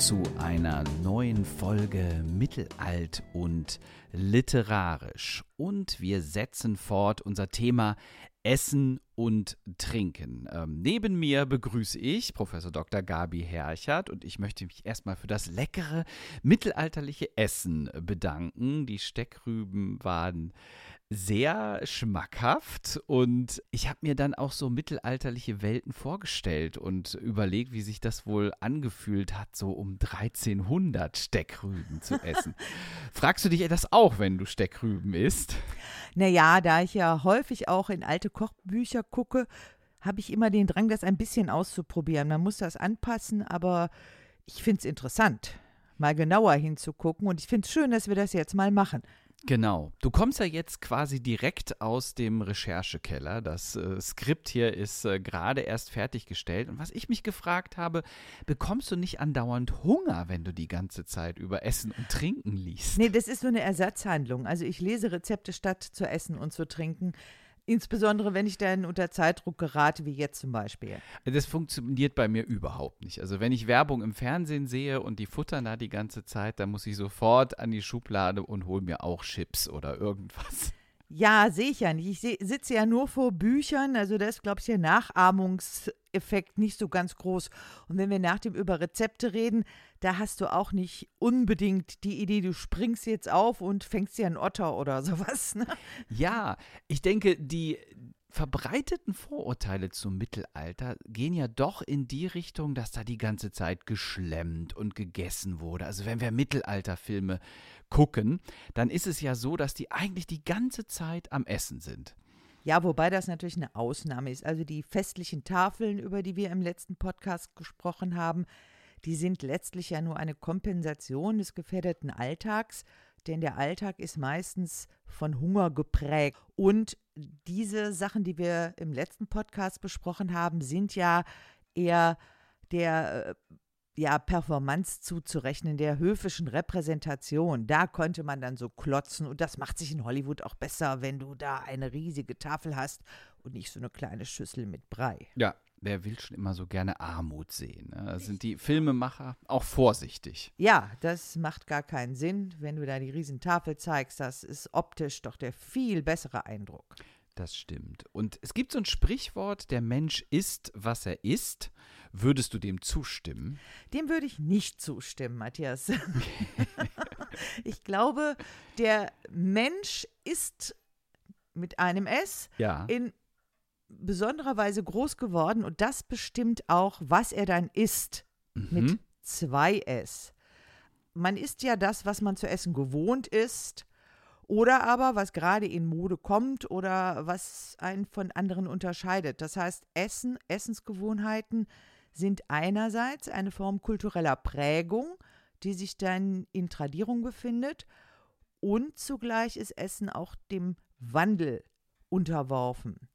zu einer neuen Folge Mittelalt und literarisch. Und wir setzen fort unser Thema Essen und Trinken. Ähm, neben mir begrüße ich Professor Dr. Gabi Herchert und ich möchte mich erstmal für das leckere mittelalterliche Essen bedanken. Die Steckrüben waren sehr schmackhaft und ich habe mir dann auch so mittelalterliche Welten vorgestellt und überlegt, wie sich das wohl angefühlt hat, so um 1300 Steckrüben zu essen. Fragst du dich das auch, wenn du Steckrüben isst? Naja, da ich ja häufig auch in alte Kochbücher gucke, habe ich immer den Drang, das ein bisschen auszuprobieren. Man muss das anpassen, aber ich finde es interessant, mal genauer hinzugucken und ich finde es schön, dass wir das jetzt mal machen. Genau. Du kommst ja jetzt quasi direkt aus dem Recherchekeller. Das äh, Skript hier ist äh, gerade erst fertiggestellt. Und was ich mich gefragt habe, bekommst du nicht andauernd Hunger, wenn du die ganze Zeit über Essen und Trinken liest? Nee, das ist so eine Ersatzhandlung. Also ich lese Rezepte statt zu essen und zu trinken. Insbesondere, wenn ich dann unter Zeitdruck gerate, wie jetzt zum Beispiel. Das funktioniert bei mir überhaupt nicht. Also wenn ich Werbung im Fernsehen sehe und die futtern da die ganze Zeit, dann muss ich sofort an die Schublade und hole mir auch Chips oder irgendwas. Ja, sehe ich ja nicht. Ich sitze ja nur vor Büchern, also da ist, glaube ich, der Nachahmungseffekt nicht so ganz groß. Und wenn wir nach dem über Rezepte reden, da hast du auch nicht unbedingt die Idee, du springst jetzt auf und fängst dir einen Otter oder sowas. Ne? Ja, ich denke, die, verbreiteten Vorurteile zum Mittelalter gehen ja doch in die Richtung, dass da die ganze Zeit geschlemmt und gegessen wurde. Also wenn wir Mittelalterfilme gucken, dann ist es ja so, dass die eigentlich die ganze Zeit am Essen sind. Ja, wobei das natürlich eine Ausnahme ist. Also die festlichen Tafeln, über die wir im letzten Podcast gesprochen haben, die sind letztlich ja nur eine Kompensation des gefährdeten Alltags, denn der Alltag ist meistens von Hunger geprägt. Und diese Sachen, die wir im letzten Podcast besprochen haben, sind ja eher der äh, ja, Performance zuzurechnen, der höfischen Repräsentation. Da konnte man dann so klotzen und das macht sich in Hollywood auch besser, wenn du da eine riesige Tafel hast und nicht so eine kleine Schüssel mit Brei. Ja, wer will schon immer so gerne Armut sehen? Ne? Da sind die Filmemacher auch vorsichtig. Ja, das macht gar keinen Sinn, wenn du da die Riesentafel zeigst. Das ist optisch doch der viel bessere Eindruck. Das stimmt. Und es gibt so ein Sprichwort, der Mensch ist, was er ist. Würdest du dem zustimmen? Dem würde ich nicht zustimmen, Matthias. ich glaube, der Mensch ist mit einem S ja. in besonderer Weise groß geworden und das bestimmt auch, was er dann isst. Mhm. Mit zwei S. Man isst ja das, was man zu essen gewohnt ist. Oder aber, was gerade in Mode kommt oder was einen von anderen unterscheidet. Das heißt, Essen, Essensgewohnheiten sind einerseits eine Form kultureller Prägung, die sich dann in Tradierung befindet, und zugleich ist Essen auch dem Wandel unterworfen.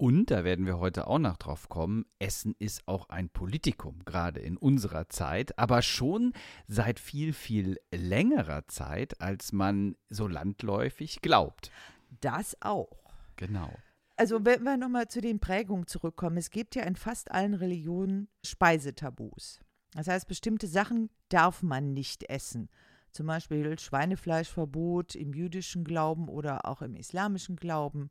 Und da werden wir heute auch noch drauf kommen, Essen ist auch ein Politikum, gerade in unserer Zeit, aber schon seit viel, viel längerer Zeit, als man so landläufig glaubt. Das auch. Genau. Also wenn wir nochmal zu den Prägungen zurückkommen, es gibt ja in fast allen Religionen Speisetabus. Das heißt, bestimmte Sachen darf man nicht essen. Zum Beispiel Schweinefleischverbot im jüdischen Glauben oder auch im islamischen Glauben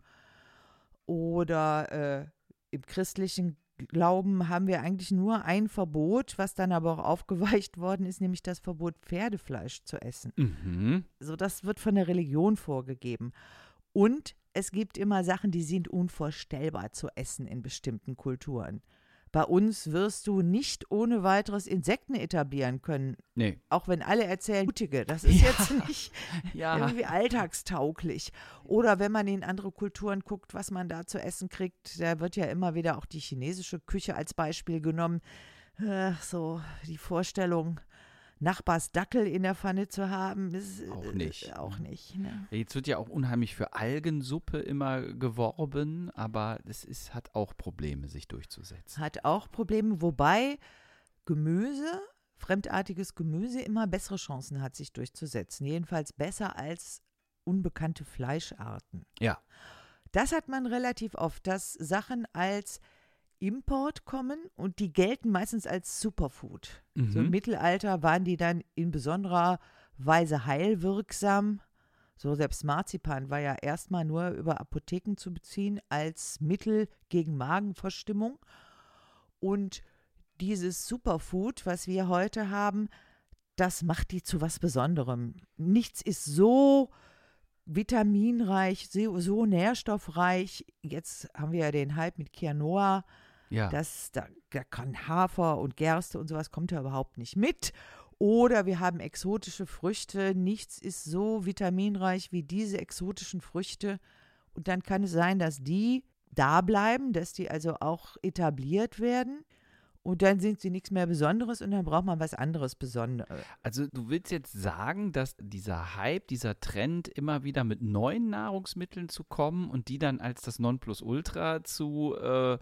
oder äh, im christlichen Glauben haben wir eigentlich nur ein Verbot, was dann aber auch aufgeweicht worden ist, nämlich das Verbot, Pferdefleisch zu essen. Mhm. So, das wird von der Religion vorgegeben. Und es gibt immer Sachen, die sind unvorstellbar zu essen in bestimmten Kulturen. Bei uns wirst du nicht ohne weiteres Insekten etablieren können. Nee. Auch wenn alle erzählen, mutige, das ist Ja. jetzt nicht Ja. irgendwie alltagstauglich. Oder wenn man in andere Kulturen guckt, was man da zu essen kriegt, da wird ja immer wieder auch die chinesische Küche als Beispiel genommen. Äh, so die Vorstellung, Nachbars Dackel in der Pfanne zu haben, ist äh, Auch nicht. Auch nicht. Ne? Jetzt wird ja auch unheimlich für Algensuppe immer geworben, aber es ist, hat auch Probleme, sich durchzusetzen. Hat auch Probleme, wobei Gemüse, fremdartiges Gemüse immer bessere Chancen hat, sich durchzusetzen. Jedenfalls besser als unbekannte Fleischarten. Ja. Das hat man relativ oft, dass Sachen als Import kommen und die gelten meistens als Superfood. Mhm. So im Mittelalter waren die dann in besonderer Weise heilwirksam. So selbst Marzipan war ja erstmal nur über Apotheken zu beziehen als Mittel gegen Magenverstimmung. Und dieses Superfood, was wir heute haben, das macht die zu was Besonderem. Nichts ist so vitaminreich, so, so nährstoffreich. Jetzt haben wir ja den Hype mit Quinoa. Ja. Das, da, da kann Hafer und Gerste und sowas kommt ja überhaupt nicht mit. Oder wir haben exotische Früchte. Nichts ist so vitaminreich wie diese exotischen Früchte. Und dann kann es sein, dass die da bleiben, dass die also auch etabliert werden. Und dann sind sie nichts mehr Besonderes und dann braucht man was anderes Besonderes. Also du willst jetzt sagen, dass dieser Hype, dieser Trend, immer wieder mit neuen Nahrungsmitteln zu kommen und die dann als das Nonplusultra zu, äh,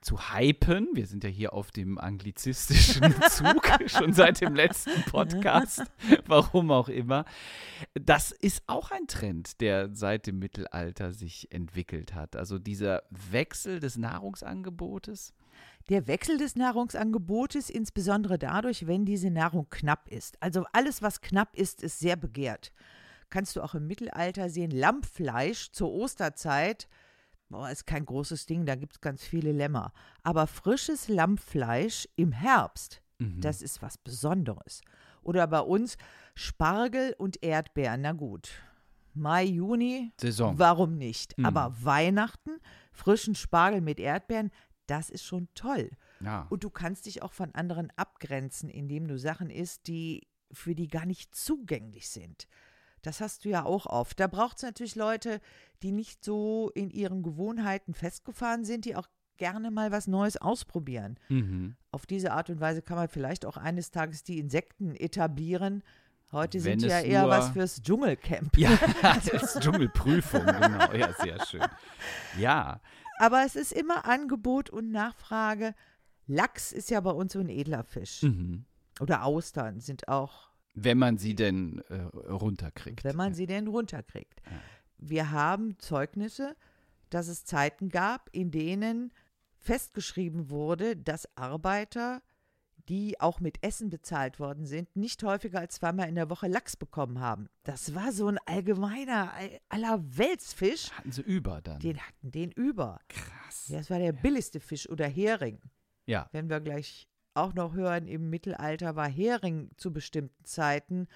zu hypen. Wir sind ja hier auf dem anglizistischen Zug schon seit dem letzten Podcast, warum auch immer. Das ist auch ein Trend, der seit dem Mittelalter sich entwickelt hat. Also dieser Wechsel des Nahrungsangebotes. Der Wechsel des Nahrungsangebotes, insbesondere dadurch, wenn diese Nahrung knapp ist. Also alles, was knapp ist, ist sehr begehrt. Kannst du auch im Mittelalter sehen, Lammfleisch zur Osterzeit, boah, ist kein großes Ding, da gibt es ganz viele Lämmer. Aber frisches Lammfleisch im Herbst, Mhm. das ist was Besonderes. Oder bei uns Spargel und Erdbeeren, na gut. Mai, Juni, Saison. warum nicht? Mhm. Aber Weihnachten, frischen Spargel mit Erdbeeren, das ist schon toll. Ja. Und du kannst dich auch von anderen abgrenzen, indem du Sachen isst, die für die gar nicht zugänglich sind. Das hast du ja auch oft. Da braucht es natürlich Leute, die nicht so in ihren Gewohnheiten festgefahren sind, die auch gerne mal was Neues ausprobieren. Mhm. Auf diese Art und Weise kann man vielleicht auch eines Tages die Insekten etablieren. Heute Wenn sind ja es eher was fürs Dschungelcamp. Ja, das ist Dschungelprüfung, genau. Ja, sehr schön. Ja, Aber es ist immer Angebot und Nachfrage. Lachs ist ja bei uns so ein edler Fisch. mhm. Oder Austern sind auch wenn man sie denn äh, runterkriegt. wenn man sie denn runterkriegt. Ja. Wir haben Zeugnisse, dass es Zeiten gab, in denen festgeschrieben wurde, dass Arbeiter, die auch mit Essen bezahlt worden sind, nicht häufiger als zweimal in der Woche Lachs bekommen haben. Das war so ein allgemeiner all- Allerweltsfisch. Hatten sie über dann. Den hatten den über. Krass. Ja, Das war der billigste Fisch oder Hering. Ja, Wenn wir gleich auch noch hören, im Mittelalter war Hering zu bestimmten Zeiten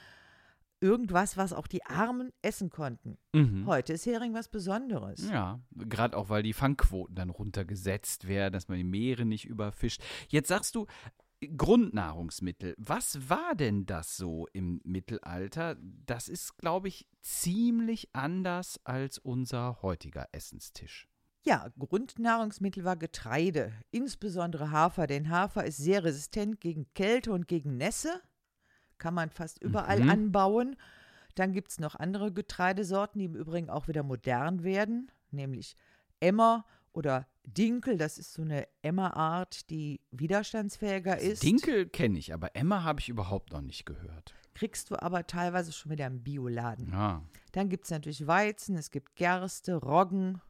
irgendwas, was auch die Armen essen konnten. mhm. Heute ist Hering was Besonderes. Ja, gerade auch, weil die Fangquoten dann runtergesetzt werden, dass man die Meere nicht überfischt. Jetzt sagst du, Grundnahrungsmittel. Was war denn das so im Mittelalter? Das ist, glaube ich, ziemlich anders als unser heutiger Essenstisch. Ja, Grundnahrungsmittel war Getreide, insbesondere Hafer, denn Hafer ist sehr resistent gegen Kälte und gegen Nässe. Kann man fast überall Mhm. anbauen. Dann gibt es noch andere Getreidesorten, die im Übrigen auch wieder modern werden, nämlich Emmer oder Dinkel. Das ist so eine Emmerart, die widerstandsfähiger ist. Dinkel kenne ich, aber Emma habe ich überhaupt noch nicht gehört. Kriegst du aber teilweise schon wieder im Bioladen. Ja. Dann gibt es natürlich Weizen, es gibt Gerste, Roggen.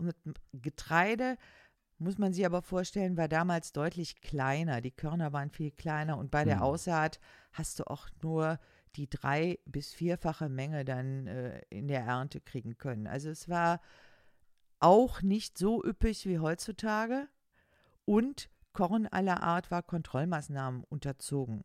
Und mit Getreide muss man sich aber vorstellen, war damals deutlich kleiner. Die Körner waren viel kleiner und bei der Mhm. Aussaat hast du auch nur die drei- bis vierfache Menge dann äh, in der Ernte kriegen können. Also es war auch nicht so üppig wie heutzutage und Korn aller Art war Kontrollmaßnahmen unterzogen.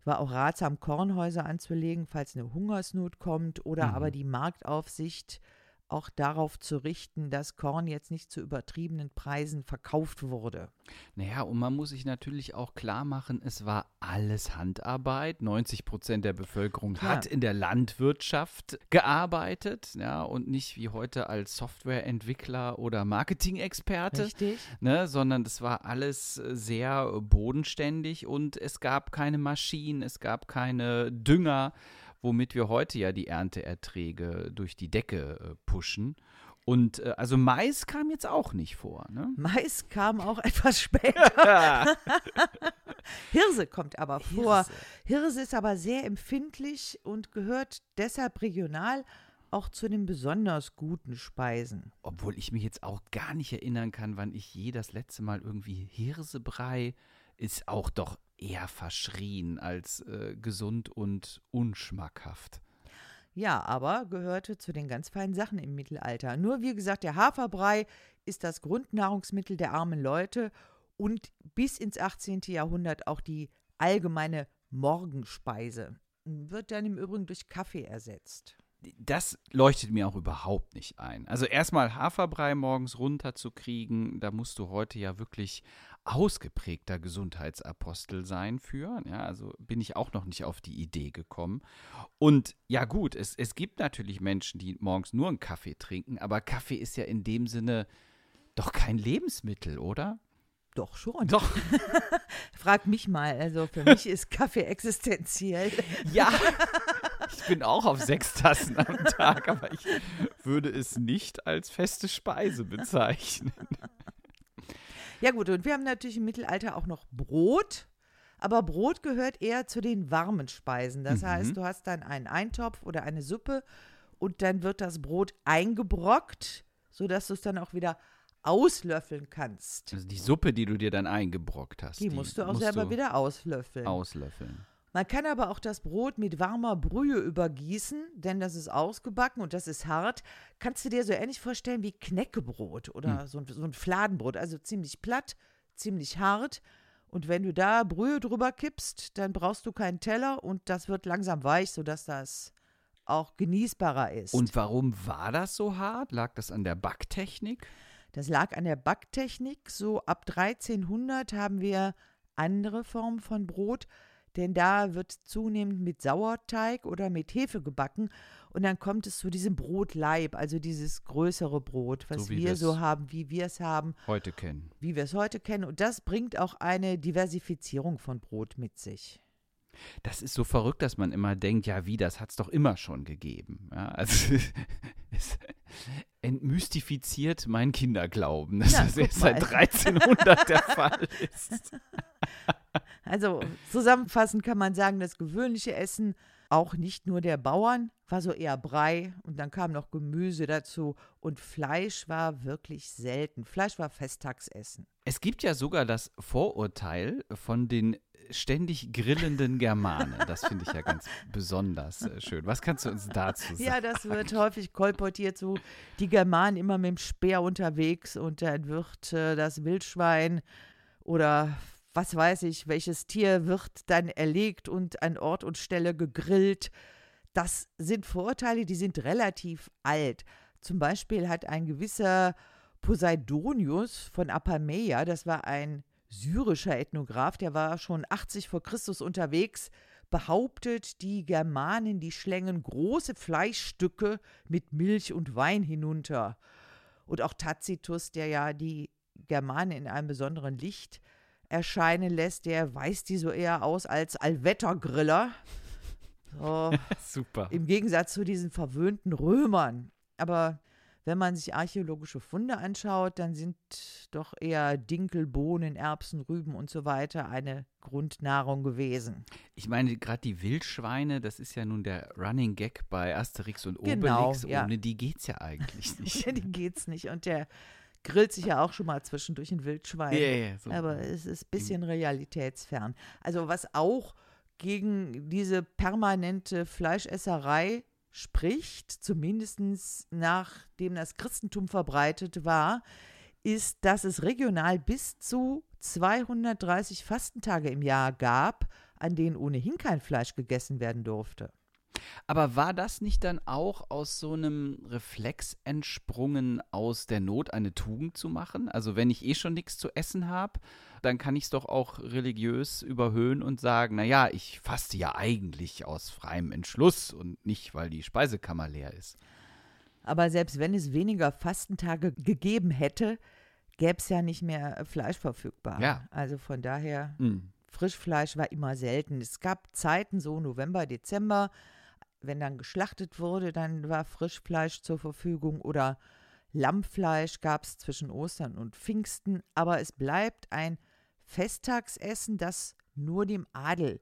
Es war auch ratsam, Kornhäuser anzulegen, falls eine Hungersnot kommt oder Mhm. aber die Marktaufsicht auch darauf zu richten, dass Korn jetzt nicht zu übertriebenen Preisen verkauft wurde. Naja, und man muss sich natürlich auch klar machen, es war alles Handarbeit. 90 Prozent der Bevölkerung Klar. hat in der Landwirtschaft gearbeitet, ja, und nicht wie heute als Softwareentwickler oder Marketing-Experte, Richtig? ne, sondern das war alles sehr bodenständig und es gab keine Maschinen, es gab keine Dünger, womit wir heute ja die Ernteerträge durch die Decke äh, pushen. Und äh, also Mais kam jetzt auch nicht vor, ne? Mais kam auch etwas später. Hirse kommt aber vor. Hirse. Hirse ist aber sehr empfindlich und gehört deshalb regional auch zu den besonders guten Speisen. Obwohl ich mich jetzt auch gar nicht erinnern kann, wann ich je das letzte Mal irgendwie Hirsebrei ist auch doch eher verschrien als äh, gesund und unschmackhaft. Ja, aber gehörte zu den ganz feinen Sachen im Mittelalter. Nur wie gesagt, der Haferbrei ist das Grundnahrungsmittel der armen Leute und bis ins 18. Jahrhundert auch die allgemeine Morgenspeise. Wird dann im Übrigen durch Kaffee ersetzt. Das leuchtet mir auch überhaupt nicht ein. Also erstmal Haferbrei morgens runterzukriegen, da musst du heute ja wirklich ausgeprägter Gesundheitsapostel sein für. Ja, also bin ich auch noch nicht auf die Idee gekommen. Und ja gut, es, es gibt natürlich Menschen, die morgens nur einen Kaffee trinken, aber Kaffee ist ja in dem Sinne doch kein Lebensmittel, oder? Doch schon. Doch. Frag mich mal. Also für mich ist Kaffee existenziell. Ja. Ich bin auch auf sechs Tassen am Tag, aber ich würde es nicht als feste Speise bezeichnen. Ja gut, und wir haben natürlich im Mittelalter auch noch Brot. Aber Brot gehört eher zu den warmen Speisen. Das mhm. heißt, du hast dann einen Eintopf oder eine Suppe und dann wird das Brot eingebrockt, sodass du es dann auch wieder auslöffeln kannst. Also die Suppe, die du dir dann eingebrockt hast. Die, die musst du auch musst selber du wieder auslöffeln. Auslöffeln. Man kann aber auch das Brot mit warmer Brühe übergießen, denn das ist ausgebacken und das ist hart. Kannst du dir so ähnlich vorstellen wie Knäckebrot oder hm. so, ein, so ein Fladenbrot, also ziemlich platt, ziemlich hart. Und wenn du da Brühe drüber kippst, dann brauchst du keinen Teller und das wird langsam weich, sodass das auch genießbarer ist. Und warum war das so hart? Lag das an der Backtechnik? Das lag an der Backtechnik. So ab 1300 haben wir andere Formen von Brot denn da wird zunehmend mit Sauerteig oder mit Hefe gebacken und dann kommt es zu diesem Brotleib, also dieses größere Brot, was so wir so haben, wie wir es haben. Heute kennen. Wie wir es heute kennen. Und das bringt auch eine Diversifizierung von Brot mit sich. Das ist so verrückt, dass man immer denkt, ja, wie, das hat es doch immer schon gegeben. Ja, also es entmystifiziert mein Kinderglauben, dass ja, das erst seit 1300 der Fall ist. Also zusammenfassend kann man sagen, das gewöhnliche Essen, auch nicht nur der Bauern, war so eher Brei und dann kam noch Gemüse dazu und Fleisch war wirklich selten. Fleisch war Festtagsessen. Es gibt ja sogar das Vorurteil von den ständig grillenden Germanen. Das finde ich ja ganz besonders äh, schön. Was kannst du uns dazu sagen? Ja, das wird häufig kolportiert, so die Germanen immer mit dem Speer unterwegs und dann wird äh, das Wildschwein oder was weiß ich, welches Tier wird dann erlegt und an Ort und Stelle gegrillt. Das sind Vorurteile, die sind relativ alt. Zum Beispiel hat ein gewisser Poseidonius von Apameia, das war ein syrischer Ethnograph, der war schon 80 vor Christus unterwegs, behauptet, die Germanen, die schlängen große Fleischstücke mit Milch und Wein hinunter. Und auch Tacitus, der ja die Germanen in einem besonderen Licht erscheinen lässt, der weist die so eher aus als Allwettergriller. So, Super. Im Gegensatz zu diesen verwöhnten Römern. Aber wenn man sich archäologische Funde anschaut, dann sind doch eher Dinkel, Bohnen, Erbsen, Rüben und so weiter eine Grundnahrung gewesen. Ich meine, gerade die Wildschweine, das ist ja nun der Running Gag bei Asterix und genau, Obelix. Genau, ja. Ohne die geht es ja eigentlich nicht. Ohne die geht es nicht. Und der grillt sich ja auch schon mal zwischendurch ein Wildschwein. Yeah, yeah, so. Aber es ist ein bisschen realitätsfern. Also was auch gegen diese permanente Fleischesserei spricht, zumindest nachdem das Christentum verbreitet war, ist, dass es regional bis zu 230 Fastentage im Jahr gab, an denen ohnehin kein Fleisch gegessen werden durfte. Aber war das nicht dann auch aus so einem Reflex entsprungen, aus der Not eine Tugend zu machen? Also wenn ich eh schon nichts zu essen habe, dann kann ich es doch auch religiös überhöhen und sagen, naja, ich faste ja eigentlich aus freiem Entschluss und nicht, weil die Speisekammer leer ist. Aber selbst wenn es weniger Fastentage gegeben hätte, gäbe es ja nicht mehr Fleisch verfügbar. Ja. Also von daher, mhm. Frischfleisch war immer selten. Es gab Zeiten, so November, Dezember, wenn dann geschlachtet wurde, dann war Frischfleisch zur Verfügung oder Lammfleisch gab es zwischen Ostern und Pfingsten, aber es bleibt ein Festtagsessen, das nur dem Adel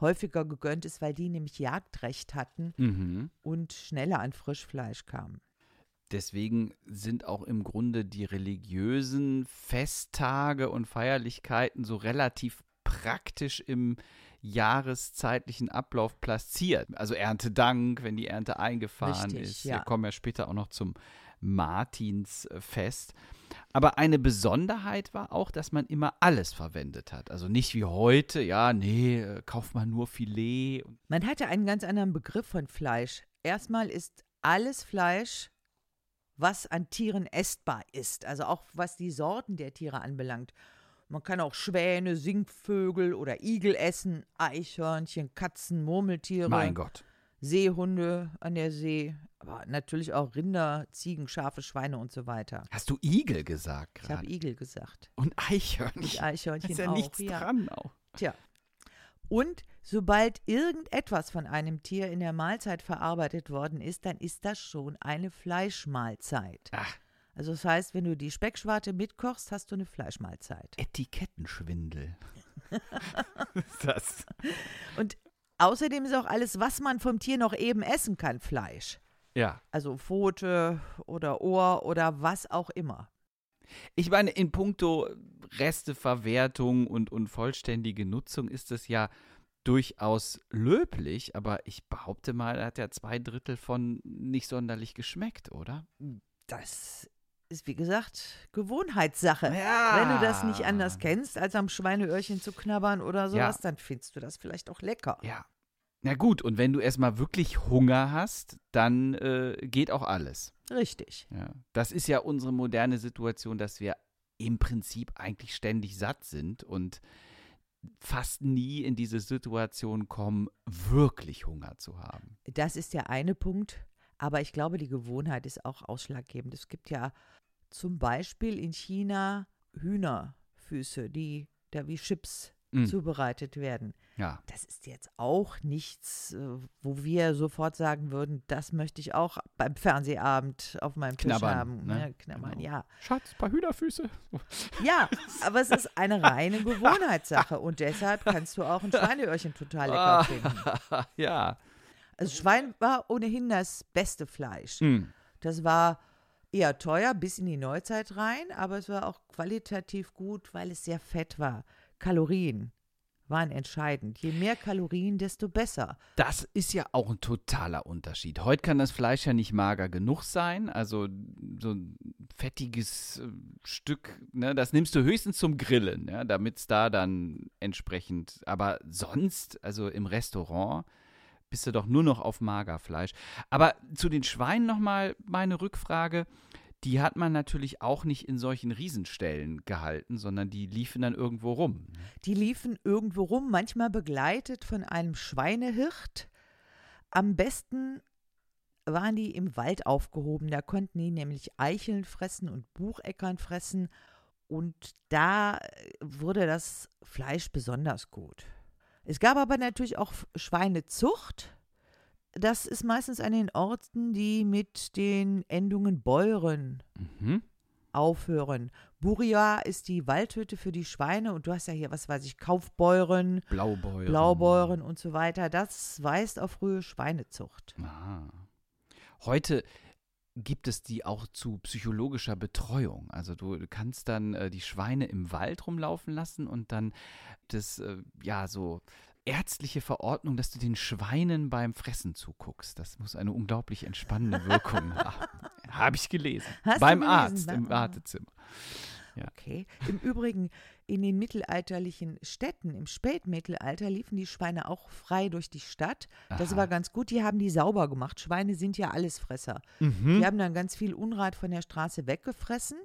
häufiger gegönnt ist, weil die nämlich Jagdrecht hatten Mhm. und schneller an Frischfleisch kamen. Deswegen sind auch im Grunde die religiösen Festtage und Feierlichkeiten so relativ praktisch im jahreszeitlichen Ablauf platziert. Also Erntedank, wenn die Ernte eingefahren Richtig, ist. ja. Wir kommen ja später auch noch zum Martinsfest. Aber eine Besonderheit war auch, dass man immer alles verwendet hat. Also nicht wie heute, ja, nee, äh, kauft man nur Filet. Man hatte einen ganz anderen Begriff von Fleisch. Erstmal ist alles Fleisch, was an Tieren essbar ist, also auch was die Sorten der Tiere anbelangt. Man kann auch Schwäne, Singvögel oder Igel essen, Eichhörnchen, Katzen, Murmeltiere, Mein Gott. Seehunde an der See, aber natürlich auch Rinder, Ziegen, Schafe, Schweine und so weiter. Hast du Igel gesagt Ich habe gerade? Igel gesagt. Und Eichhörnchen. Und Eichhörnchen ist ja auch. nichts ja. dran auch. Tja. Und sobald irgendetwas von einem Tier in der Mahlzeit verarbeitet worden ist, dann ist das schon eine Fleischmahlzeit. Ach, Also das heißt, wenn du die Speckschwarte mitkochst, hast du eine Fleischmahlzeit. Etikettenschwindel. das? Und außerdem ist auch alles, was man vom Tier noch eben essen kann, Fleisch. Ja. Also Pfote oder Ohr oder was auch immer. Ich meine, in puncto Resteverwertung und, und vollständige Nutzung ist es ja durchaus löblich, aber ich behaupte mal, er hat ja zwei Drittel von nicht sonderlich geschmeckt, oder? Das ist, wie gesagt, Gewohnheitssache. Ja. Wenn du das nicht anders kennst, als am Schweineöhrchen zu knabbern oder sowas, Ja. dann findest du das vielleicht auch lecker. Ja. Na gut, und wenn du erstmal wirklich Hunger hast, dann äh, geht auch alles. Richtig. Ja. Das ist ja unsere moderne Situation, dass wir im Prinzip eigentlich ständig satt sind und fast nie in diese Situation kommen, wirklich Hunger zu haben. Das ist der eine Punkt, aber ich glaube, die Gewohnheit ist auch ausschlaggebend. Es gibt ja zum Beispiel in China Hühnerfüße, die da wie Chips Mm. zubereitet werden. Ja. Das ist jetzt auch nichts, äh, wo wir sofort sagen würden, das möchte ich auch beim Fernsehabend auf meinem Tisch Knabbern, haben. ne? Ja, knabbern, Genau. ja. Schatz, paar Hühnerfüße. Ja, aber es ist eine reine Gewohnheitssache und deshalb kannst du auch ein Schweineöhrchen total lecker finden. ja. Also Schwein war ohnehin das beste Fleisch. Hm. Das war eher teuer bis in die Neuzeit rein, aber es war auch qualitativ gut, weil es sehr fett war. Kalorien waren entscheidend. Je mehr Kalorien, desto besser. Das ist ja auch ein totaler Unterschied. Heute kann das Fleisch ja nicht mager genug sein. Also so ein fettiges äh, Stück, ne, das nimmst du höchstens zum Grillen, ja, damit es da dann entsprechend. Aber sonst, also im Restaurant, bist du doch nur noch auf Magerfleisch. Aber zu den Schweinen nochmal meine Rückfrage. Die hat man natürlich auch nicht in solchen Riesenstellen gehalten, sondern die liefen dann irgendwo rum. Die liefen irgendwo rum, manchmal begleitet von einem Schweinehirt. Am besten waren die im Wald aufgehoben. Da konnten die nämlich Eicheln fressen und Bucheckern fressen. Und da äh, wurde das Fleisch besonders gut. Es gab aber natürlich auch Schweinezucht. Das ist meistens an den Orten, die mit den Endungen Beuren Mhm. aufhören. Buria ist die Waldhütte für die Schweine und du hast ja hier, was weiß ich, Kaufbeuren, Blaubeuren. Blaubeuren und so weiter. Das weist auf frühe Schweinezucht. Aha. Heute gibt es die auch zu psychologischer Betreuung. Also du kannst dann äh, die Schweine im Wald rumlaufen lassen und dann das, äh, ja, so ärztliche Verordnung, dass du den Schweinen beim Fressen zuguckst. Das muss eine unglaublich entspannende Wirkung haben. Habe ich gelesen. Hast beim gelesen? Arzt im. Wartezimmer. Okay. Im Übrigen, in den mittelalterlichen Städten, im Spätmittelalter, liefen die Schweine auch frei durch die Stadt. Das Aha. war ganz gut. Die haben die sauber gemacht. Schweine sind ja Allesfresser. Mhm. Die haben dann ganz viel Unrat von der Straße weggefressen.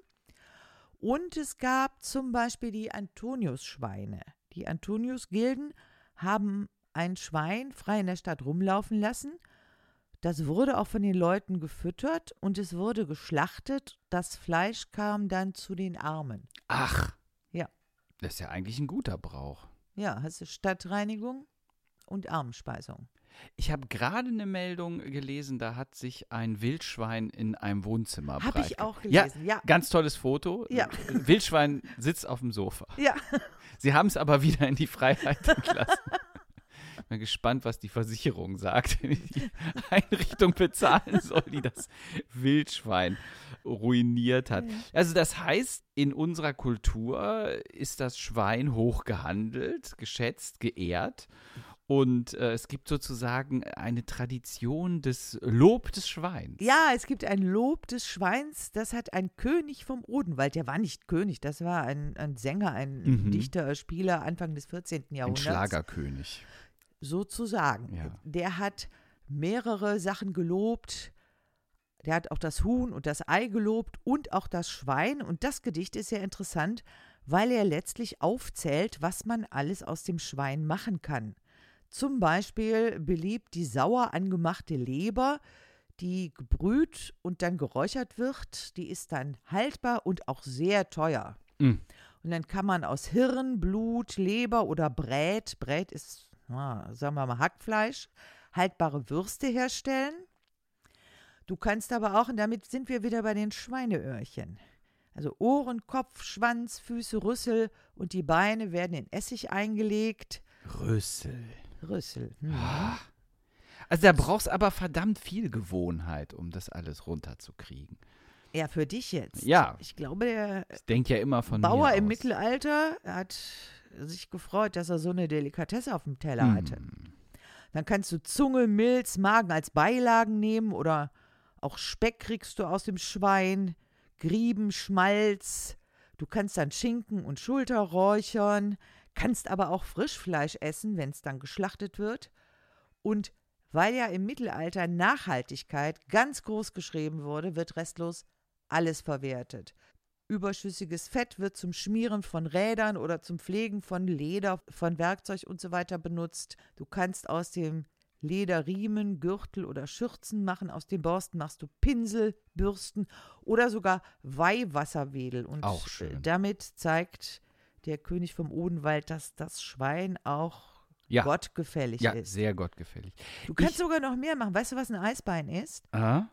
Und es gab zum Beispiel die Antonius-Schweine. Die Antonius-Gilden haben ein Schwein frei in der Stadt rumlaufen lassen. Das wurde auch von den Leuten gefüttert und es wurde geschlachtet. Das Fleisch kam dann zu den Armen. Ach. Ja. Das ist ja eigentlich ein guter Brauch. Ja, hast du Stadtreinigung und Armenspeisung. Ich habe gerade eine Meldung gelesen, da hat sich ein Wildschwein in einem Wohnzimmer Habe ich auch Ja, gelesen. Ja, Ganz tolles Foto. Ja. Wildschwein sitzt auf dem Sofa. ja. Sie haben es aber wieder in die Freiheit entlassen. Bin gespannt, was die Versicherung sagt, wenn ich die Einrichtung bezahlen soll, die das Wildschwein ruiniert hat. Also das heißt, in unserer Kultur ist das Schwein hoch gehandelt, geschätzt, geehrt. Und äh, es gibt sozusagen eine Tradition des Lob des Schweins. Ja, es gibt ein Lob des Schweins, das hat ein König vom Odenwald, der war nicht König, das war ein, ein Sänger, ein Mhm. Dichter, Spieler Anfang des 14. Ein Jahrhunderts. Schlagerkönig. Sozusagen. Ja. Der hat mehrere Sachen gelobt. Der hat auch das Huhn und das Ei gelobt und auch das Schwein. Und das Gedicht ist sehr interessant, weil er letztlich aufzählt, was man alles aus dem Schwein machen kann. Zum Beispiel beliebt die sauer angemachte Leber, die gebrüht und dann geräuchert wird. Die ist dann haltbar und auch sehr teuer. Mm. Und dann kann man aus Hirn, Blut, Leber oder Brät, Brät ist, sagen wir mal, Hackfleisch, haltbare Würste herstellen. Du kannst aber auch, und damit sind wir wieder bei den Schweineöhrchen. Also Ohren, Kopf, Schwanz, Füße, Rüssel und die Beine werden in Essig eingelegt. Rüssel. Rüssel. Hm. Also da brauchst aber verdammt viel Gewohnheit, um das alles runterzukriegen. Ja, für dich jetzt. Ja. Ich glaube, der Ich denke ja immer von Bauer im. Mittelalter hat sich gefreut, dass er so eine Delikatesse auf dem Teller Hm. hatte. Dann kannst du Zunge, Milz, Magen als Beilagen nehmen oder auch Speck kriegst du aus dem Schwein, Grieben, Schmalz. Du kannst dann Schinken und Schulter räuchern, kannst aber auch Frischfleisch essen, wenn es dann geschlachtet wird. Und weil ja im Mittelalter Nachhaltigkeit ganz groß geschrieben wurde, wird restlos alles verwertet. Überschüssiges Fett wird zum Schmieren von Rädern oder zum Pflegen von Leder, von Werkzeug und so weiter benutzt. Du kannst aus dem Leder Riemen, Gürtel oder Schürzen machen. Aus den Borsten machst du Pinsel, Bürsten oder sogar Weihwasserwedel. Und Auch schön. damit zeigt der König vom Odenwald, dass das Schwein auch Ja. gottgefällig Ja, ist. sehr gottgefällig. Du kannst Ich- sogar noch mehr machen. Weißt du, was ein Eisbein ist? Ah?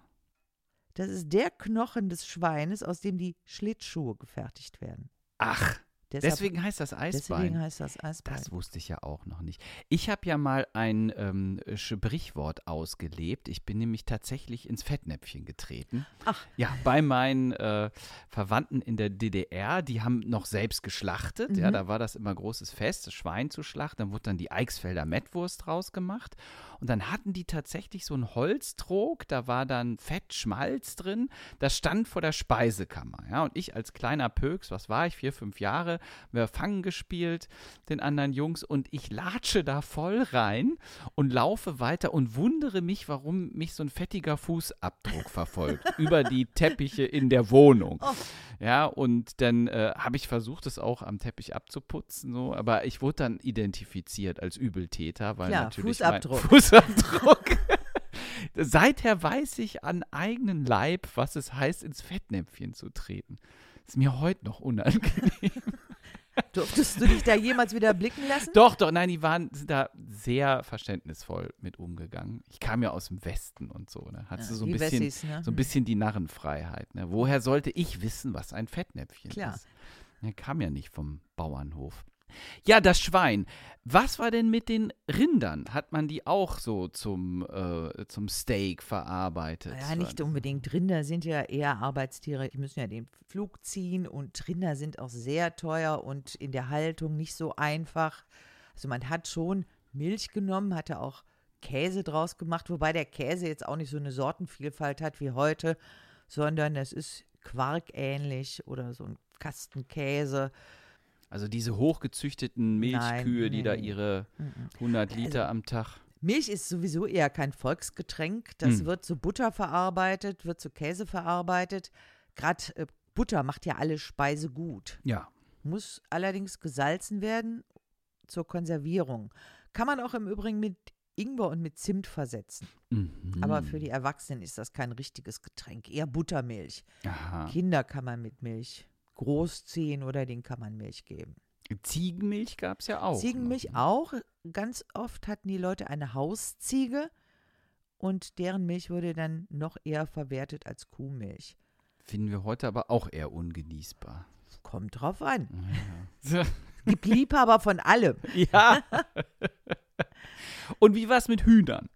Das ist der Knochen des Schweines, aus dem die Schlittschuhe gefertigt werden. Ach, Deshalb, deswegen heißt das Eisbein. deswegen heißt das Eisbein. Das wusste ich ja auch noch nicht. Ich habe ja mal ein ähm, Sprichwort ausgelebt. Ich bin nämlich tatsächlich ins Fettnäpfchen getreten. Ach. Ja, bei meinen äh, Verwandten in der DDR, die haben noch selbst geschlachtet. Ja, Mhm. da war das immer großes Fest, das Schwein zu schlachten. Dann wurde dann die Eichsfelder Mettwurst draus gemacht. Und dann hatten die tatsächlich so einen Holztrog, da war dann Fett, Schmalz drin. Das stand vor der Speisekammer. Ja, und ich als kleiner Pöks, was war ich, vier, fünf Jahre, wir fangen gespielt, den anderen Jungs, und ich latsche da voll rein und laufe weiter und wundere mich, warum mich so ein fettiger Fußabdruck verfolgt über die Teppiche in der Wohnung. Oh. Ja, und dann äh, habe ich versucht, es auch am Teppich abzuputzen, so, aber ich wurde dann identifiziert als Übeltäter, weil Klar, natürlich Fußabdruck. mein Fußabdruck. Seither weiß ich an eigenen Leib, was es heißt, ins Fettnäpfchen zu treten. Ist mir heute noch unangenehm. Durftest du dich da jemals wieder blicken lassen? Doch, doch, nein, die waren da sehr verständnisvoll mit umgegangen. Ich kam ja aus dem Westen und so, ne? Hattest du so ein bisschen, Wessis, ne? so ein bisschen die Narrenfreiheit, ne? Woher sollte ich wissen, was ein Fettnäpfchen Klar. ist? Er kam ja nicht vom Bauernhof. Ja, das Schwein. Was war denn mit den Rindern? Hat man die auch so zum, äh, zum Steak verarbeitet? Ja, nicht unbedingt. Rinder sind ja eher Arbeitstiere. Die müssen ja den Flug ziehen und Rinder sind auch sehr teuer und in der Haltung nicht so einfach. Also man hat schon Milch genommen, hatte auch Käse draus gemacht, wobei der Käse jetzt auch nicht so eine Sortenvielfalt hat wie heute, sondern es ist quarkähnlich oder so ein Kastenkäse. Also diese hochgezüchteten Milchkühe, Nein, die nee, da ihre 100 Liter am Tag. Milch ist sowieso eher kein Volksgetränk. Das Mm. wird zu Butter verarbeitet, wird zu Käse verarbeitet. Gerade äh, Butter macht ja alle Speise gut. Ja. Muss allerdings gesalzen werden zur Konservierung. Kann man auch im Übrigen mit Ingwer und mit Zimt versetzen. Mhm. Aber für die Erwachsenen ist das kein richtiges Getränk. Eher Buttermilch. Aha. Kinder kann man mit Milch großziehen oder denen kann man Milch geben. Ziegenmilch gab es ja auch. Ziegenmilch noch, ne? auch. Ganz oft hatten die Leute eine Hausziege und deren Milch wurde dann noch eher verwertet als Kuhmilch. Finden wir heute aber auch eher ungenießbar. Kommt drauf an. Ja. Gibt Liebhaber von allem. ja. Und wie war es mit Hühnern?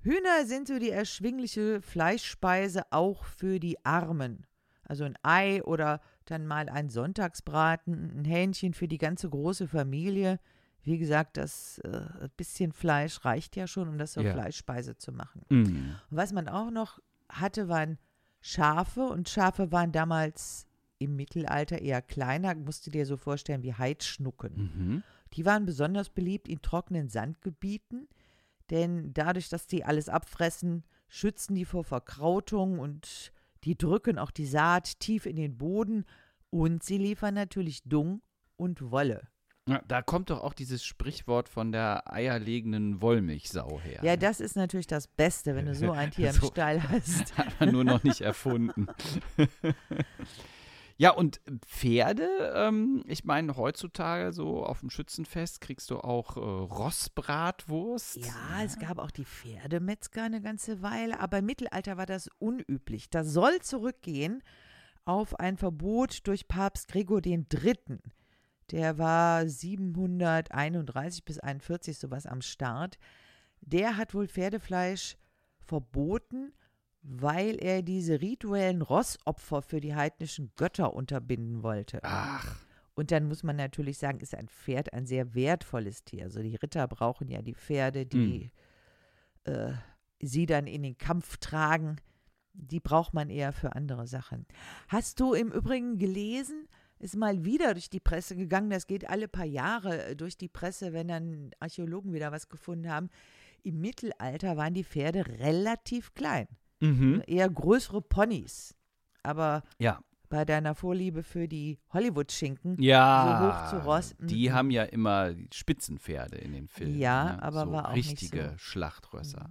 Hühner sind so die erschwingliche Fleischspeise auch für die Armen. Also ein Ei oder dann mal ein Sonntagsbraten, ein Hähnchen für die ganze große Familie. Wie gesagt, das äh, bisschen Fleisch reicht ja schon, um das zur Ja. Fleischspeise zu machen. Mhm. Und was man auch noch hatte, waren Schafe. Und Schafe waren damals im Mittelalter eher kleiner, musst du dir so vorstellen wie Heidschnucken. Mhm. Die waren besonders beliebt in trockenen Sandgebieten, denn dadurch, dass die alles abfressen, schützen die vor Verkrautung und die drücken auch die Saat tief in den Boden und sie liefern natürlich Dung und Wolle. Ja, da kommt doch auch dieses Sprichwort von der eierlegenden Wollmilchsau her. Ja, das ist natürlich das Beste, wenn du so ein Tier im So. Stall hast. Hat man nur noch nicht erfunden. ja, und Pferde, ähm, ich meine, heutzutage so auf dem Schützenfest kriegst du auch äh, Rossbratwurst. Ja, es gab auch die Pferdemetzger eine ganze Weile, aber im Mittelalter war das unüblich. Das soll zurückgehen auf ein Verbot durch Papst Gregor III. Der war 731 bis 41 sowas am Start. Der hat wohl Pferdefleisch verboten, weil er diese rituellen Rossopfer für die heidnischen Götter unterbinden wollte. Ach, Und dann muss man natürlich sagen, ist ein Pferd ein sehr wertvolles Tier. Also die Ritter brauchen ja die Pferde, die äh, sie dann in den Kampf tragen. Die braucht man eher für andere Sachen. Hast du im Übrigen gelesen, ist mal wieder durch die Presse gegangen, das geht alle paar Jahre äh, durch die Presse, wenn dann Archäologen wieder was gefunden haben. Im Mittelalter waren die Pferde relativ klein, mhm. eher größere Ponys. Aber ja. bei deiner Vorliebe für die Hollywood-Schinken Ja, So hoch zu Ross, die mhm. haben ja immer Spitzenpferde in den Filmen. Ja, ne? aber so war auch nicht richtige so. Mhm. Schlachtrösser.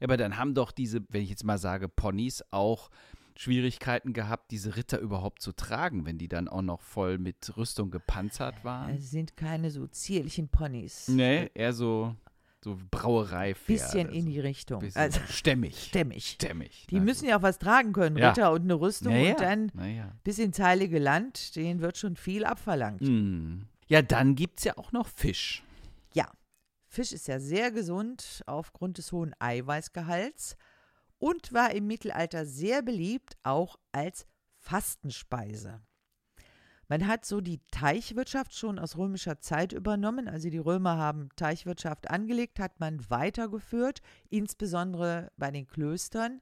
Ja, aber dann haben doch diese, wenn ich jetzt mal sage, Ponys auch Schwierigkeiten gehabt, diese Ritter überhaupt zu tragen, wenn die dann auch noch voll mit Rüstung gepanzert waren. Es sind keine so zierlichen Ponys. Nee, eher so, so Brauereipferde. Bisschen in die Richtung. Also stämmig. stämmig. Stämmig. Die müssen ja auch was tragen können, Ja. Ritter und eine Rüstung naja, und dann Naja. bis ins Heilige Land, denen wird schon viel abverlangt. Mm. Ja, dann gibt es ja auch noch Fisch. Ja, Fisch ist ja sehr gesund aufgrund des hohen Eiweißgehalts und war im Mittelalter sehr beliebt, auch als Fastenspeise. Man hat so die Teichwirtschaft schon aus römischer Zeit übernommen. Also die Römer haben Teichwirtschaft angelegt, hat man weitergeführt, insbesondere bei den Klöstern.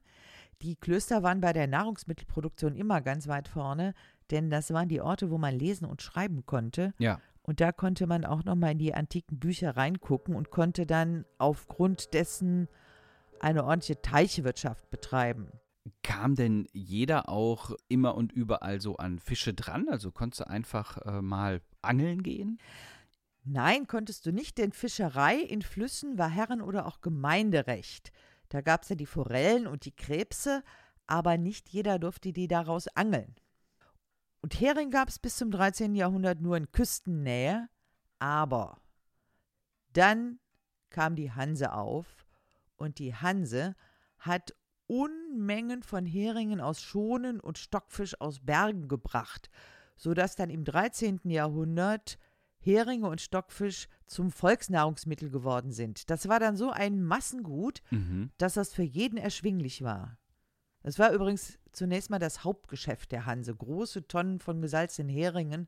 Die Klöster waren bei der Nahrungsmittelproduktion immer ganz weit vorne, denn das waren die Orte, wo man lesen und schreiben konnte. Ja. Und da konnte man auch noch mal in die antiken Bücher reingucken und konnte dann aufgrund dessen eine ordentliche Teichwirtschaft betreiben. Kam denn jeder auch immer und überall so an Fische dran? Also konntest du einfach äh, mal angeln gehen? Nein, konntest du nicht, denn Fischerei in Flüssen war Herren- oder auch Gemeinderecht. Da gab es ja die Forellen und die Krebse, aber nicht jeder durfte die daraus angeln. Und Hering gab es bis zum 13. Jahrhundert nur in Küstennähe, aber dann kam die Hanse auf und die Hanse hat Unmengen von Heringen aus Schonen und Stockfisch aus Bergen gebracht, sodass dann im 13. Jahrhundert Heringe und Stockfisch zum Volksnahrungsmittel geworden sind. Das war dann so ein Massengut, Mhm. dass das für jeden erschwinglich war. Es war übrigens zunächst mal das Hauptgeschäft der Hanse. Große Tonnen von gesalzenen Heringen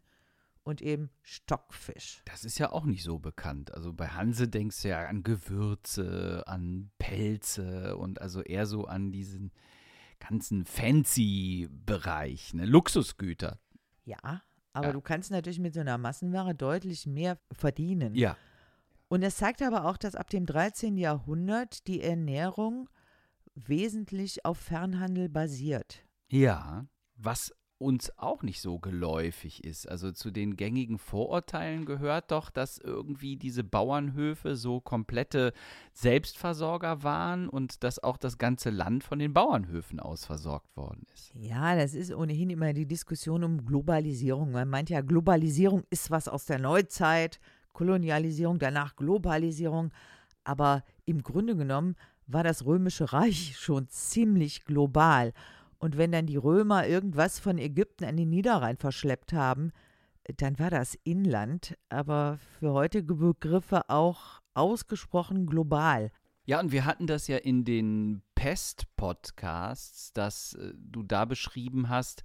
und eben Stockfisch. Das ist ja auch nicht so bekannt. Also bei Hanse denkst du ja an Gewürze, an Pelze und also eher so an diesen ganzen Fancy-Bereich, ne? Luxusgüter. Ja, aber Ja. du kannst natürlich mit so einer Massenware deutlich mehr verdienen. Ja. Und es zeigt aber auch, dass ab dem 13. Jahrhundert die Ernährung wesentlich auf Fernhandel basiert. Ja, was uns auch nicht so geläufig ist. Also zu den gängigen Vorurteilen gehört doch, dass irgendwie diese Bauernhöfe so komplette Selbstversorger waren und dass auch das ganze Land von den Bauernhöfen aus versorgt worden ist. Ja, das ist ohnehin immer die Diskussion um Globalisierung. Man meint ja, Globalisierung ist was aus der Neuzeit, Kolonialisierung, danach Globalisierung. Aber im Grunde genommen war das Römische Reich schon ziemlich global. Und wenn dann die Römer irgendwas von Ägypten an den Niederrhein verschleppt haben, dann war das Inland, aber für heutige Begriffe auch ausgesprochen global. Ja, und wir hatten das ja in den Pest-Podcasts, dass äh, du da beschrieben hast,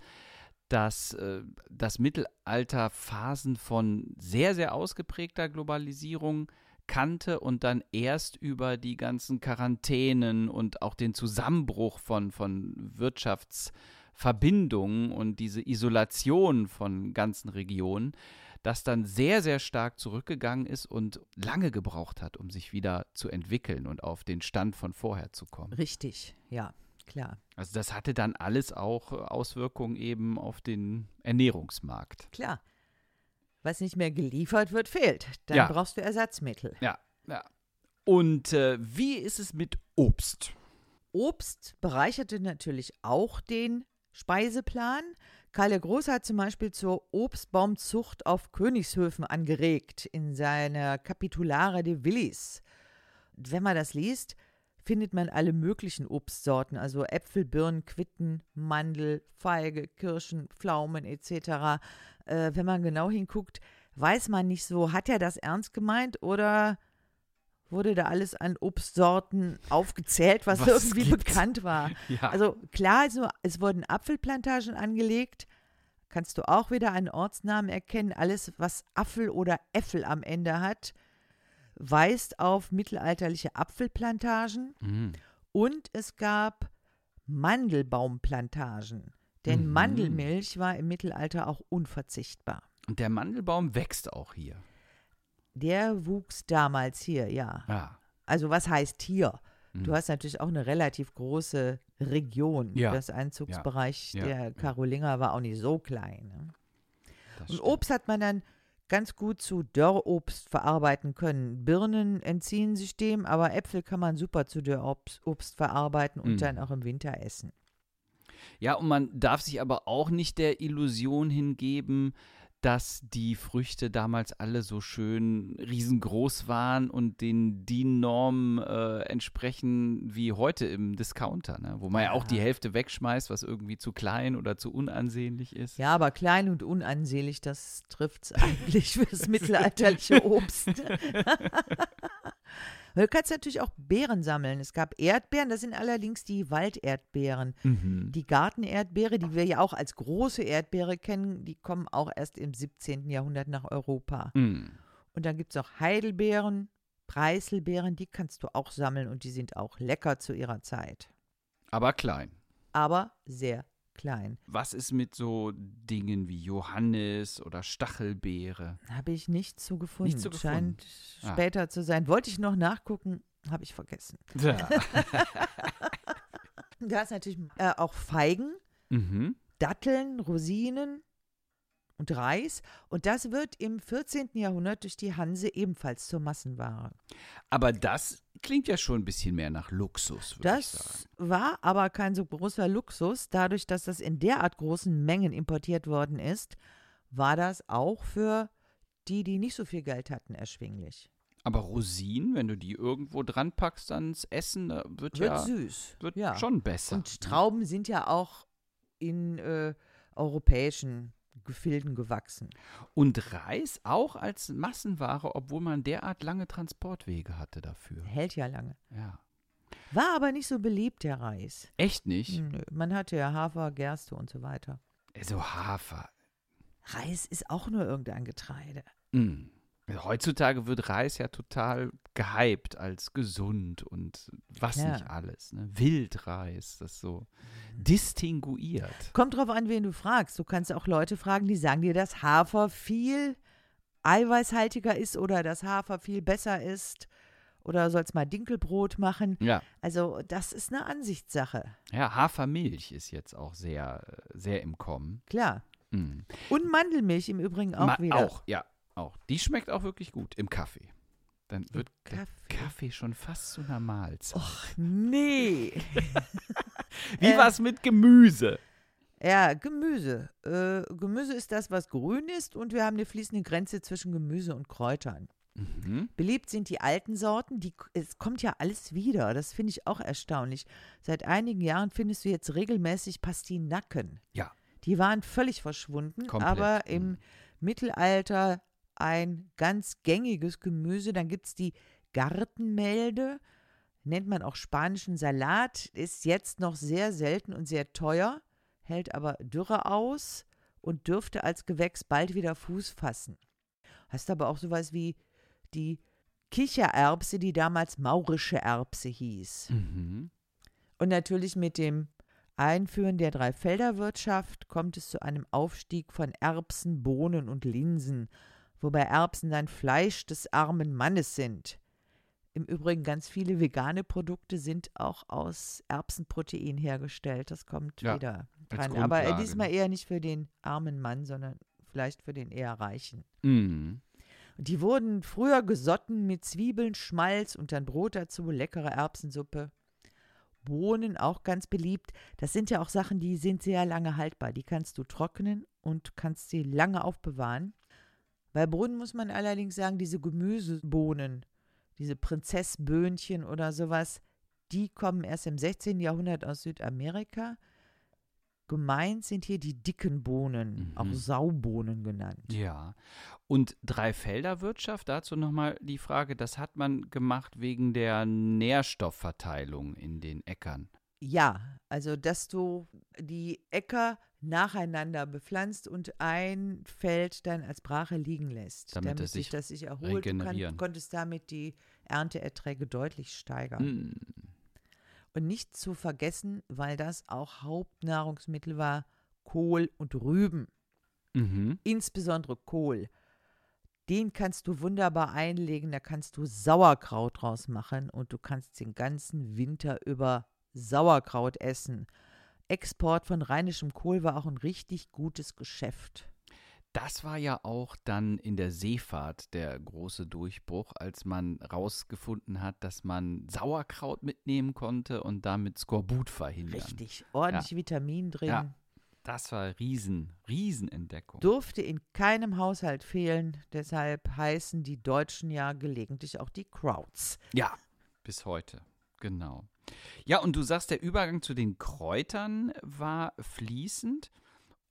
dass äh, das Mittelalter Phasen von sehr, sehr ausgeprägter Globalisierung kannte und dann erst über die ganzen Quarantänen und auch den Zusammenbruch von, von Wirtschaftsverbindungen und diese Isolation von ganzen Regionen das dann sehr, sehr stark zurückgegangen ist und lange gebraucht hat, um sich wieder zu entwickeln und auf den Stand von vorher zu kommen. Richtig, ja, klar. Also das hatte dann alles auch Auswirkungen eben auf den Ernährungsmarkt. Klar. Was nicht mehr geliefert wird, fehlt. Dann Ja. brauchst du Ersatzmittel. Ja, ja. Und äh, wie ist es mit Obst? Obst bereicherte natürlich auch den Speiseplan. Karl der Große hat zum Beispiel zur Obstbaumzucht auf Königshöfen angeregt in seiner Capitulare de Villis. Wenn man das liest, findet man alle möglichen Obstsorten, also Äpfel, Birnen, Quitten, Mandel, Feige, Kirschen, Pflaumen etc. Äh, wenn man genau hinguckt, weiß man nicht so, hat er das ernst gemeint oder wurde da alles an Obstsorten aufgezählt, was, Was irgendwie gibt's? bekannt war. Ja. Also klar, also, es wurden Apfelplantagen angelegt. Kannst du auch wieder einen Ortsnamen erkennen. Alles, was Affel oder Äffel am Ende hat, weist auf mittelalterliche Apfelplantagen. Mhm. Und es gab Mandelbaumplantagen. Denn Mhm. Mandelmilch war im Mittelalter auch unverzichtbar. Und der Mandelbaum wächst auch hier. Der wuchs damals hier, ja. Ja. Also was heißt hier? Mhm. Du hast natürlich auch eine relativ große Region. Ja. Das Einzugsbereich Ja. Der Karolinger war auch nicht so klein. Ne? Und. Obst hat man dann ganz gut zu Dörrobst verarbeiten können. Birnen entziehen sich dem, aber Äpfel kann man super zu Dörrobst Obst verarbeiten und Mhm. dann auch im Winter essen. Ja, und man darf sich aber auch nicht der Illusion hingeben, dass die Früchte damals alle so schön riesengroß waren und den DIN-Normen äh, entsprechen wie heute im Discounter, ne? wo man ja. auch die. Hälfte wegschmeißt, was irgendwie zu klein oder zu unansehnlich ist. Ja, aber klein und unansehnlich, das trifft es eigentlich fürs mittelalterliche Obst. Du kannst natürlich auch Beeren sammeln. Es gab Erdbeeren, das sind allerdings die Walderdbeeren. Mhm. Die Gartenerdbeere, die wir ja auch als große Erdbeere kennen, die kommen auch erst im 17. Jahrhundert nach Europa. Mhm. Und dann gibt es auch Heidelbeeren, Preiselbeeren, die kannst du auch sammeln und die sind auch lecker zu ihrer Zeit. Aber klein. Aber sehr klein. Was ist mit so Dingen wie Johannis oder Stachelbeere? Habe ich nichts zu gefunden. Nichts zu gefunden. Scheint Ah. später zu sein. Wollte ich noch nachgucken, habe ich vergessen. Ja. Du hast natürlich äh, auch Feigen, mhm. Datteln, Rosinen und Reis. Und das wird im 14. Jahrhundert durch die Hanse ebenfalls zur Massenware. Aber das klingt ja schon ein bisschen mehr nach Luxus, würde ich sagen. Das war aber kein so großer Luxus. Dadurch, dass das in derart großen Mengen importiert worden ist, war das auch für die, die nicht so viel Geld hatten, erschwinglich. Aber Rosinen, wenn du die irgendwo dran packst ans Essen, da wird, Wird ja süß. wird ja. schon besser. Und Trauben sind ja auch in äh, europäischen Gefilden gewachsen. Und Reis auch als Massenware, obwohl man derart lange Transportwege hatte dafür. Hält ja lange. Ja. War aber nicht so beliebt, der Reis. Echt nicht? Nö, man hatte ja Hafer, Gerste und so weiter. So Hafer. Reis ist auch nur irgendein Getreide. Mm. Heutzutage wird Reis ja total gehypt als gesund und was Ja. nicht alles. Ne? Wildreis, das so distinguiert. Kommt drauf an, wen du fragst. Du kannst auch Leute fragen, die sagen dir, dass Hafer viel eiweißhaltiger ist oder dass Hafer viel besser ist. Oder sollst mal Dinkelbrot machen. Ja. Also, das ist eine Ansichtssache. Ja, Hafermilch ist jetzt auch sehr, sehr im Kommen. Klar. Mm. Und Mandelmilch im Übrigen auch Ma- wieder. Auch, ja, auch. Die schmeckt auch wirklich gut im Kaffee. Dann wird Kaffee. Kaffee schon fast zu einer Mahlzeit. Och, nee. Wie äh, war's mit Gemüse? Ja, Gemüse. Äh, Gemüse ist das, was grün ist und wir haben eine fließende Grenze zwischen Gemüse und Kräutern. Mhm. Beliebt sind die alten Sorten, die, es kommt ja alles wieder. Das finde ich auch erstaunlich. Seit einigen Jahren findest du jetzt regelmäßig Pastinaken. Ja. Die waren völlig verschwunden, Komplett, aber im mhm. Mittelalter ein ganz gängiges Gemüse. Dann gibt es die Gartenmelde, nennt man auch spanischen Salat, ist jetzt noch sehr selten und sehr teuer, hält aber Dürre aus und dürfte als Gewächs bald wieder Fuß fassen. Hast aber auch sowas wie die Kichererbse, die damals maurische Erbse hieß. Mhm. Und natürlich mit dem Einführen der Dreifelderwirtschaft kommt es zu einem Aufstieg von Erbsen, Bohnen und Linsen, wobei Erbsen dann Fleisch des armen Mannes sind. Im Übrigen ganz viele vegane Produkte sind auch aus Erbsenprotein hergestellt. Das kommt Ja, wieder dran. Aber Grundlage. diesmal eher nicht für den armen Mann, sondern vielleicht für den eher Reichen. Mhm. Die wurden früher gesotten mit Zwiebeln, Schmalz und dann Brot dazu, leckere Erbsensuppe. Bohnen auch ganz beliebt. Das sind ja auch Sachen, die sind sehr lange haltbar. Die kannst du trocknen und kannst sie lange aufbewahren. Bei Bohnen muss man allerdings sagen, diese Gemüsebohnen, diese Prinzessböhnchen oder sowas, die kommen erst im 16. Jahrhundert aus Südamerika. Gemeint sind hier die dicken Bohnen, Mhm. auch Saubohnen genannt. Ja. Und Dreifelderwirtschaft, dazu nochmal die Frage, das hat man gemacht wegen der Nährstoffverteilung in den Äckern. Ja, also dass du die Äcker nacheinander bepflanzt und ein Feld dann als Brache liegen lässt, Damit damit, es sich das sich erholt. Du kann, konntest damit die Ernteerträge deutlich steigern. Mhm. Und nicht zu vergessen, weil das auch Hauptnahrungsmittel war, Kohl und Rüben. Mhm. Insbesondere Kohl. Den kannst du wunderbar einlegen, da kannst du Sauerkraut draus machen und du kannst den ganzen Winter über Sauerkraut essen. Export von rheinischem Kohl war auch ein richtig gutes Geschäft. Das war ja auch dann in der Seefahrt der große Durchbruch, als man rausgefunden hat, dass man Sauerkraut mitnehmen konnte und damit Skorbut verhindern. Richtig, ordentlich Vitamin drin. Ja. Das war riesen, Riesenentdeckung. Durfte in keinem Haushalt fehlen, deshalb heißen die Deutschen ja gelegentlich auch die Krauts. Ja, bis heute. Genau. Ja, und du sagst, der Übergang zu den Kräutern war fließend.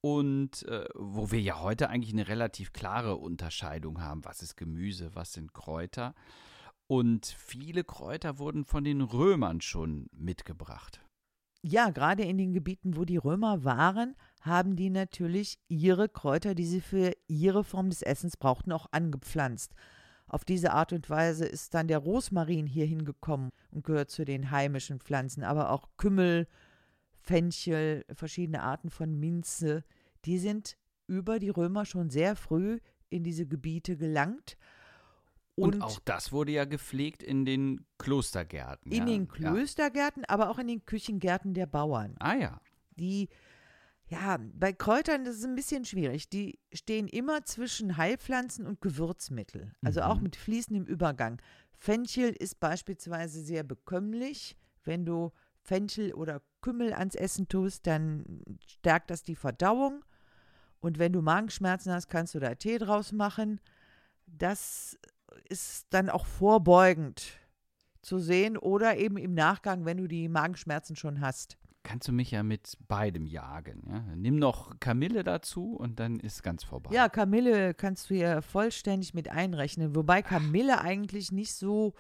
Und äh, wo wir ja heute eigentlich eine relativ klare Unterscheidung haben, was ist Gemüse, was sind Kräuter. Und viele Kräuter wurden von den Römern schon mitgebracht. Ja, gerade in den Gebieten, wo die Römer waren, haben die natürlich ihre Kräuter, die sie für ihre Form des Essens brauchten, auch angepflanzt. Auf diese Art und Weise ist dann der Rosmarin hier hingekommen und gehört zu den heimischen Pflanzen, aber auch Kümmel, Fenchel, verschiedene Arten von Minze, die sind über die Römer schon sehr früh in diese Gebiete gelangt. Und, auch das wurde ja gepflegt in den Klostergärten. in ja. den Ja. Klöstergärten, aber auch in den Küchengärten der Bauern. Ah ja. die, ja, bei Kräutern das ist ein bisschen schwierig. Die stehen immer zwischen Heilpflanzen und Gewürzmittel. Also auch Mhm. mit fließendem Übergang. Fenchel ist beispielsweise sehr bekömmlich. Wenn du Fenchel oder Kümmel ans Essen tust, dann stärkt das die Verdauung. Und wenn du Magenschmerzen hast, kannst du da Tee draus machen. Das ist dann auch vorbeugend zu sehen oder eben im Nachgang, wenn du die Magenschmerzen schon hast. Kannst du mich ja mit beidem jagen. Ja? Nimm noch Kamille dazu und dann ist ganz vorbei. Ja, Kamille kannst du ja vollständig mit einrechnen, wobei Kamille eigentlich nicht so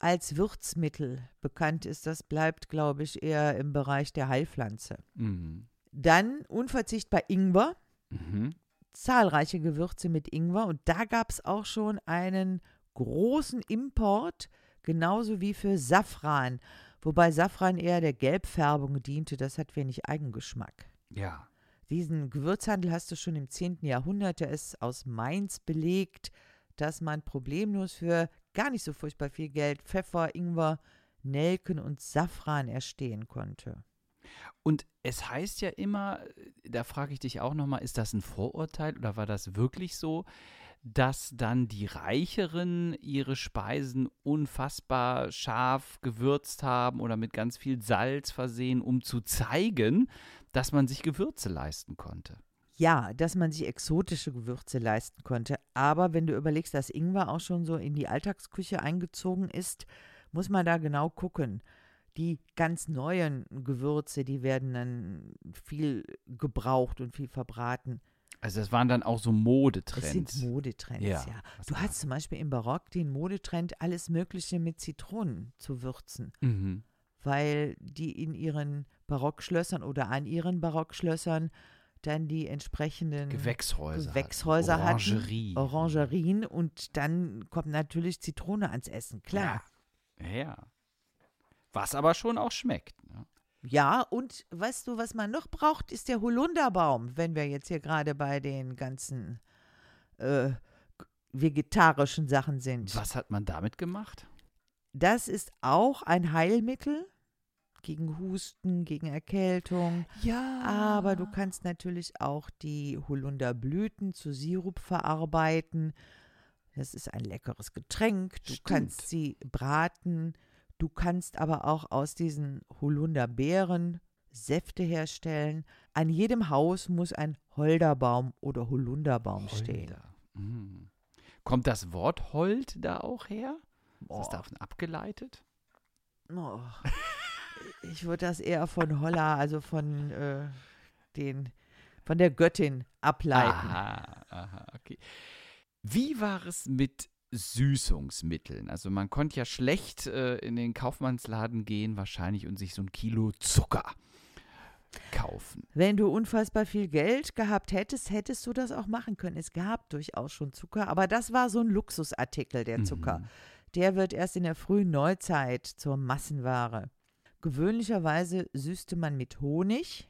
als Würzmittel bekannt ist. Das bleibt, glaube ich, eher im Bereich der Heilpflanze. Mhm. Dann unverzichtbar Ingwer, Mhm. zahlreiche Gewürze mit Ingwer und da gab es auch schon einen großen Import, genauso wie für Safran, wobei Safran eher der Gelbfärbung diente, das hat wenig Eigengeschmack. Ja. Diesen Gewürzhandel hast du schon im 10. Jahrhundert, der ist aus Mainz belegt, dass man problemlos für gar nicht so furchtbar viel Geld Pfeffer, Ingwer, Nelken und Safran erstehen konnte. Und es heißt ja immer, da frage ich dich auch nochmal, ist das ein Vorurteil oder war das wirklich so, dass dann die Reicheren ihre Speisen unfassbar scharf gewürzt haben oder mit ganz viel Salz versehen, um zu zeigen, dass man sich Gewürze leisten konnte? Ja, dass man sich exotische Gewürze leisten konnte. Aber wenn du überlegst, dass Ingwer auch schon so in die Alltagsküche eingezogen ist, muss man da genau gucken. Die ganz neuen Gewürze, die werden dann viel gebraucht und viel verbraten. Also das waren dann auch so Modetrends. Das sind Modetrends, ja. Ja, Du hast zum Beispiel im Barock den Modetrend, alles Mögliche mit Zitronen zu würzen, Mhm. weil die in ihren Barockschlössern oder an ihren Barockschlössern dann die entsprechenden Gewächshäuser. Gewächshäuser hatten. Orangerie. Orangerien und dann kommt natürlich Zitrone ans Essen, klar. Ja. ja. Was aber schon auch schmeckt. Ne? Ja, und weißt du, was man noch braucht, ist der Holunderbaum, wenn wir jetzt hier gerade bei den ganzen äh, vegetarischen Sachen sind. Was hat man damit gemacht? Das ist auch ein Heilmittel gegen Husten, gegen Erkältung. Ja. Aber du kannst natürlich auch die Holunderblüten zu Sirup verarbeiten. Das ist ein leckeres Getränk. Du Stimmt. kannst sie braten. Du kannst aber auch aus diesen Holunderbeeren Säfte herstellen. An jedem Haus muss ein Holderbaum oder Holunderbaum stehen. Holder. Mm. Kommt das Wort Hold da auch her? Ist das Boah. davon abgeleitet? Oh. Ich würde das eher von Holla, also von äh, den, von der Göttin ableiten. Aha, aha, okay. Wie war es mit Süßungsmitteln? Also man konnte ja schlecht äh, in den Kaufmannsladen gehen wahrscheinlich und sich so ein Kilo Zucker kaufen. Wenn du unfassbar viel Geld gehabt hättest, hättest du das auch machen können. Es gab durchaus schon Zucker, aber das war so ein Luxusartikel, der Zucker. Mhm. Der wird erst in der frühen Neuzeit zur Massenware. Gewöhnlicherweise süßte man mit Honig.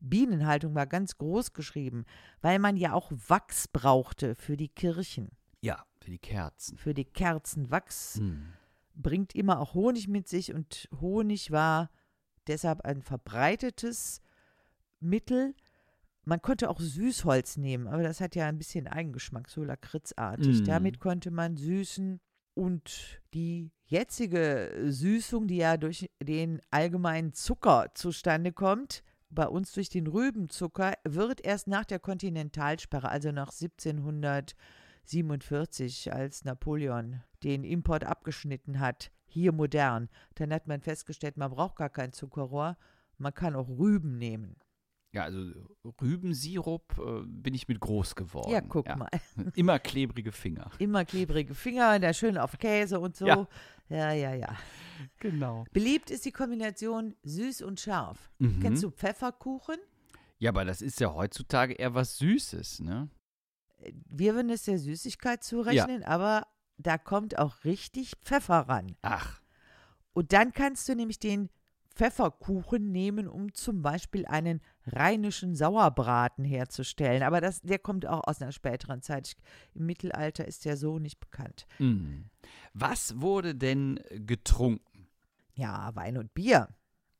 Bienenhaltung war ganz groß geschrieben, weil man ja auch Wachs brauchte für die Kirchen, Ja, für die Kerzen. für die Kerzen. Wachs Mhm. bringt immer auch Honig mit sich und Honig war deshalb ein verbreitetes Mittel. Man konnte auch Süßholz nehmen, aber das hat ja ein bisschen Eigengeschmack, so lakritzartig. Mm. Damit konnte man süßen und die jetzige Süßung, die ja durch den allgemeinen Zucker zustande kommt, bei uns durch den Rübenzucker, wird erst nach der Kontinentalsperre, also nach 1747, als Napoleon den Import abgeschnitten hat, hier modern. Dann hat man festgestellt, man braucht gar kein Zuckerrohr, man kann auch Rüben nehmen. Ja, also Rübensirup äh, bin ich mit groß geworden. Ja, guck mal. Immer klebrige Finger. Immer klebrige Finger, da schön auf Käse und so. Ja. ja, ja. ja. Genau. Beliebt ist die Kombination süß und scharf. Mhm. Kennst du Pfefferkuchen? Ja, aber das ist ja heutzutage eher was Süßes, ne? Wir würden es der Süßigkeit zurechnen, aber da kommt auch richtig Pfeffer ran. Ach, Und dann kannst du nämlich den Pfefferkuchen nehmen, um zum Beispiel einen rheinischen Sauerbraten herzustellen. Aber das, der kommt auch aus einer späteren Zeit. Im Mittelalter ist der so nicht bekannt. mm. was wurde denn getrunken? Ja, Wein und Bier.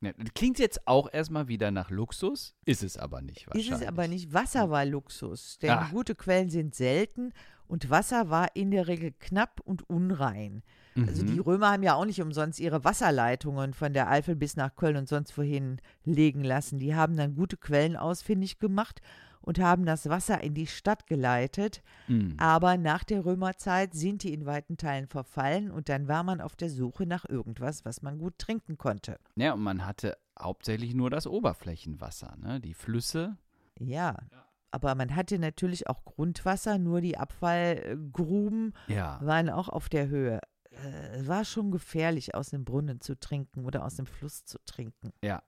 Ja, klingt jetzt auch erstmal wieder nach Luxus, ist es aber nicht wahrscheinlich. Ist es aber nicht. Wasser war Luxus, denn Ah. gute Quellen sind selten und Wasser war in der Regel knapp und unrein. Also Mhm. die Römer haben ja auch nicht umsonst ihre Wasserleitungen von der Eifel bis nach Köln und sonst wohin legen lassen. Die haben dann gute Quellen ausfindig gemacht und haben das Wasser in die Stadt geleitet. Mm. Aber nach der Römerzeit sind die in weiten Teilen verfallen und dann war man auf der Suche nach irgendwas, was man gut trinken konnte. Ja, und man hatte hauptsächlich nur das Oberflächenwasser, ne? Die Flüsse. Ja. Aber man hatte natürlich auch Grundwasser, nur die Abfallgruben Ja. waren auch auf der Höhe. Äh, Es war schon gefährlich, aus dem Brunnen zu trinken oder aus dem Fluss zu trinken. Ja.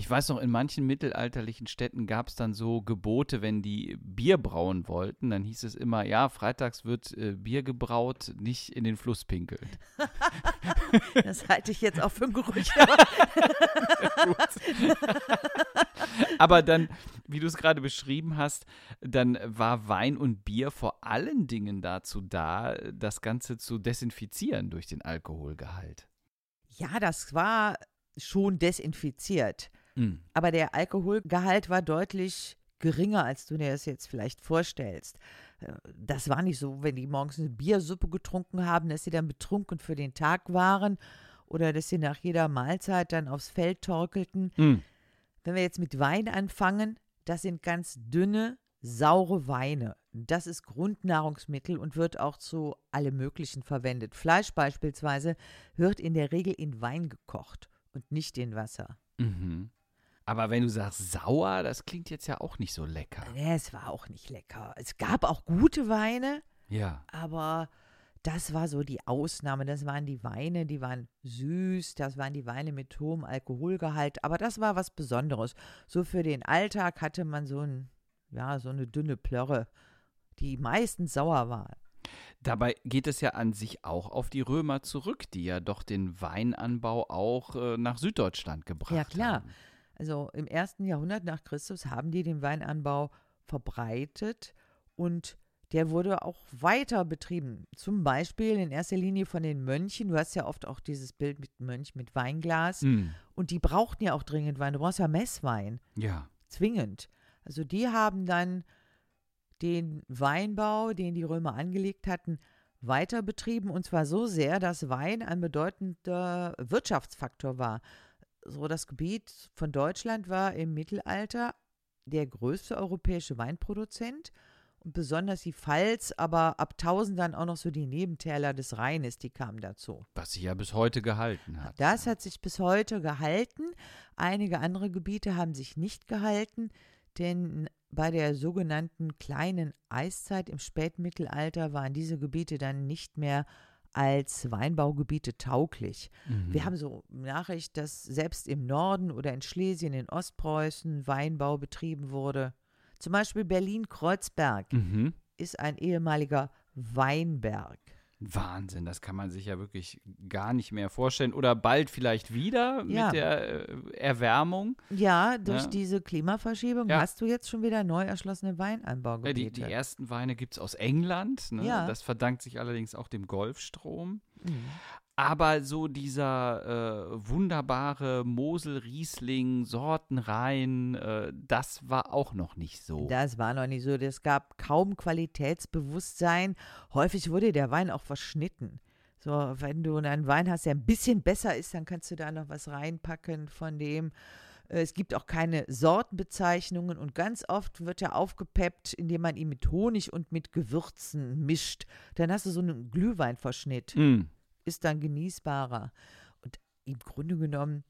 Ich weiß noch, in manchen mittelalterlichen Städten gab es dann so Gebote, wenn die Bier brauen wollten, dann hieß es immer, ja, freitags wird äh, Bier gebraut, nicht in den Fluss pinkeln. Das halte ich jetzt auch für ein Gerücht. Aber dann, wie du es gerade beschrieben hast, dann war Wein und Bier vor allen Dingen dazu da, das Ganze zu desinfizieren durch den Alkoholgehalt. Ja, das war schon desinfiziert. Mm. Aber der Alkoholgehalt war deutlich geringer, als du dir das jetzt vielleicht vorstellst. Äh, Das war nicht so, wenn die morgens eine Biersuppe getrunken haben, dass sie dann betrunken für den Tag waren oder dass sie nach jeder Mahlzeit dann aufs Feld torkelten. Mm. Wenn wir jetzt mit Wein anfangen, das sind ganz dünne, saure Weine. Das ist Grundnahrungsmittel und wird auch zu allem Möglichen verwendet. Fleisch beispielsweise wird in der Regel in Wein gekocht und nicht in Wasser. Mhm. Aber wenn du sagst sauer, das klingt jetzt ja auch nicht so lecker. Nee, es war auch nicht lecker. Es gab auch gute Weine, Ja. aber das war so die Ausnahme. Das waren die Weine, die waren süß, das waren die Weine mit hohem Alkoholgehalt, aber das war was Besonderes. So für den Alltag hatte man so ein, ja, so eine dünne Plörre, die meistens sauer war. Dabei geht es ja an sich auch auf die Römer zurück, die ja doch den Weinanbau auch äh, nach Süddeutschland gebracht Ja, klar. haben. Also im ersten Jahrhundert nach Christus haben die den Weinanbau verbreitet und der wurde auch weiter betrieben. Zum Beispiel in erster Linie von den Mönchen. Du hast ja oft auch dieses Bild mit Mönch mit Weinglas. Mm, Und die brauchten ja auch dringend Wein. Du brauchst ja Messwein, ja. zwingend. Also die haben dann den Weinbau, den die Römer angelegt hatten, weiter betrieben. Und zwar so sehr, dass Wein ein bedeutender Wirtschaftsfaktor war. So das Gebiet von Deutschland war im Mittelalter der größte europäische Weinproduzent. Und besonders die Pfalz, aber ab 1000 dann auch noch so die Nebentäler des Rheines, die kamen dazu. Was sich ja bis heute gehalten hat. Das hat sich bis heute gehalten. Einige andere Gebiete haben sich nicht gehalten, denn bei der sogenannten kleinen Eiszeit im Spätmittelalter waren diese Gebiete dann nicht mehr als Weinbaugebiete tauglich. Mhm. Wir haben so Nachricht, dass selbst im Norden oder in Schlesien, in Ostpreußen Weinbau betrieben wurde. Zum Beispiel Berlin-Kreuzberg Mhm. ist ein ehemaliger Weinberg. Wahnsinn, das kann man sich ja wirklich gar nicht mehr vorstellen. Oder bald vielleicht wieder Ja. mit der äh, Erwärmung. Ja, durch Ja. diese Klimaverschiebung Ja. hast du jetzt schon wieder neu erschlossene Ja, Weinanbaugebiete. die, die ersten Weine gibt es aus England. Ne? Ja. Das verdankt sich allerdings auch dem Golfstrom. Mhm. Aber so dieser äh, wunderbare Mosel-Riesling, Sortenrein, äh, das war auch noch nicht so. Das war noch nicht so. Es gab kaum Qualitätsbewusstsein. Häufig wurde der Wein auch verschnitten. So, wenn du einen Wein hast, der ein bisschen besser ist, dann kannst du da noch was reinpacken von dem. Äh, Es gibt auch keine Sortenbezeichnungen und ganz oft wird er aufgepeppt, indem man ihn mit Honig und mit Gewürzen mischt. Dann hast du so einen Glühweinverschnitt. Mm. Ist dann genießbarer. Und im Grunde genommen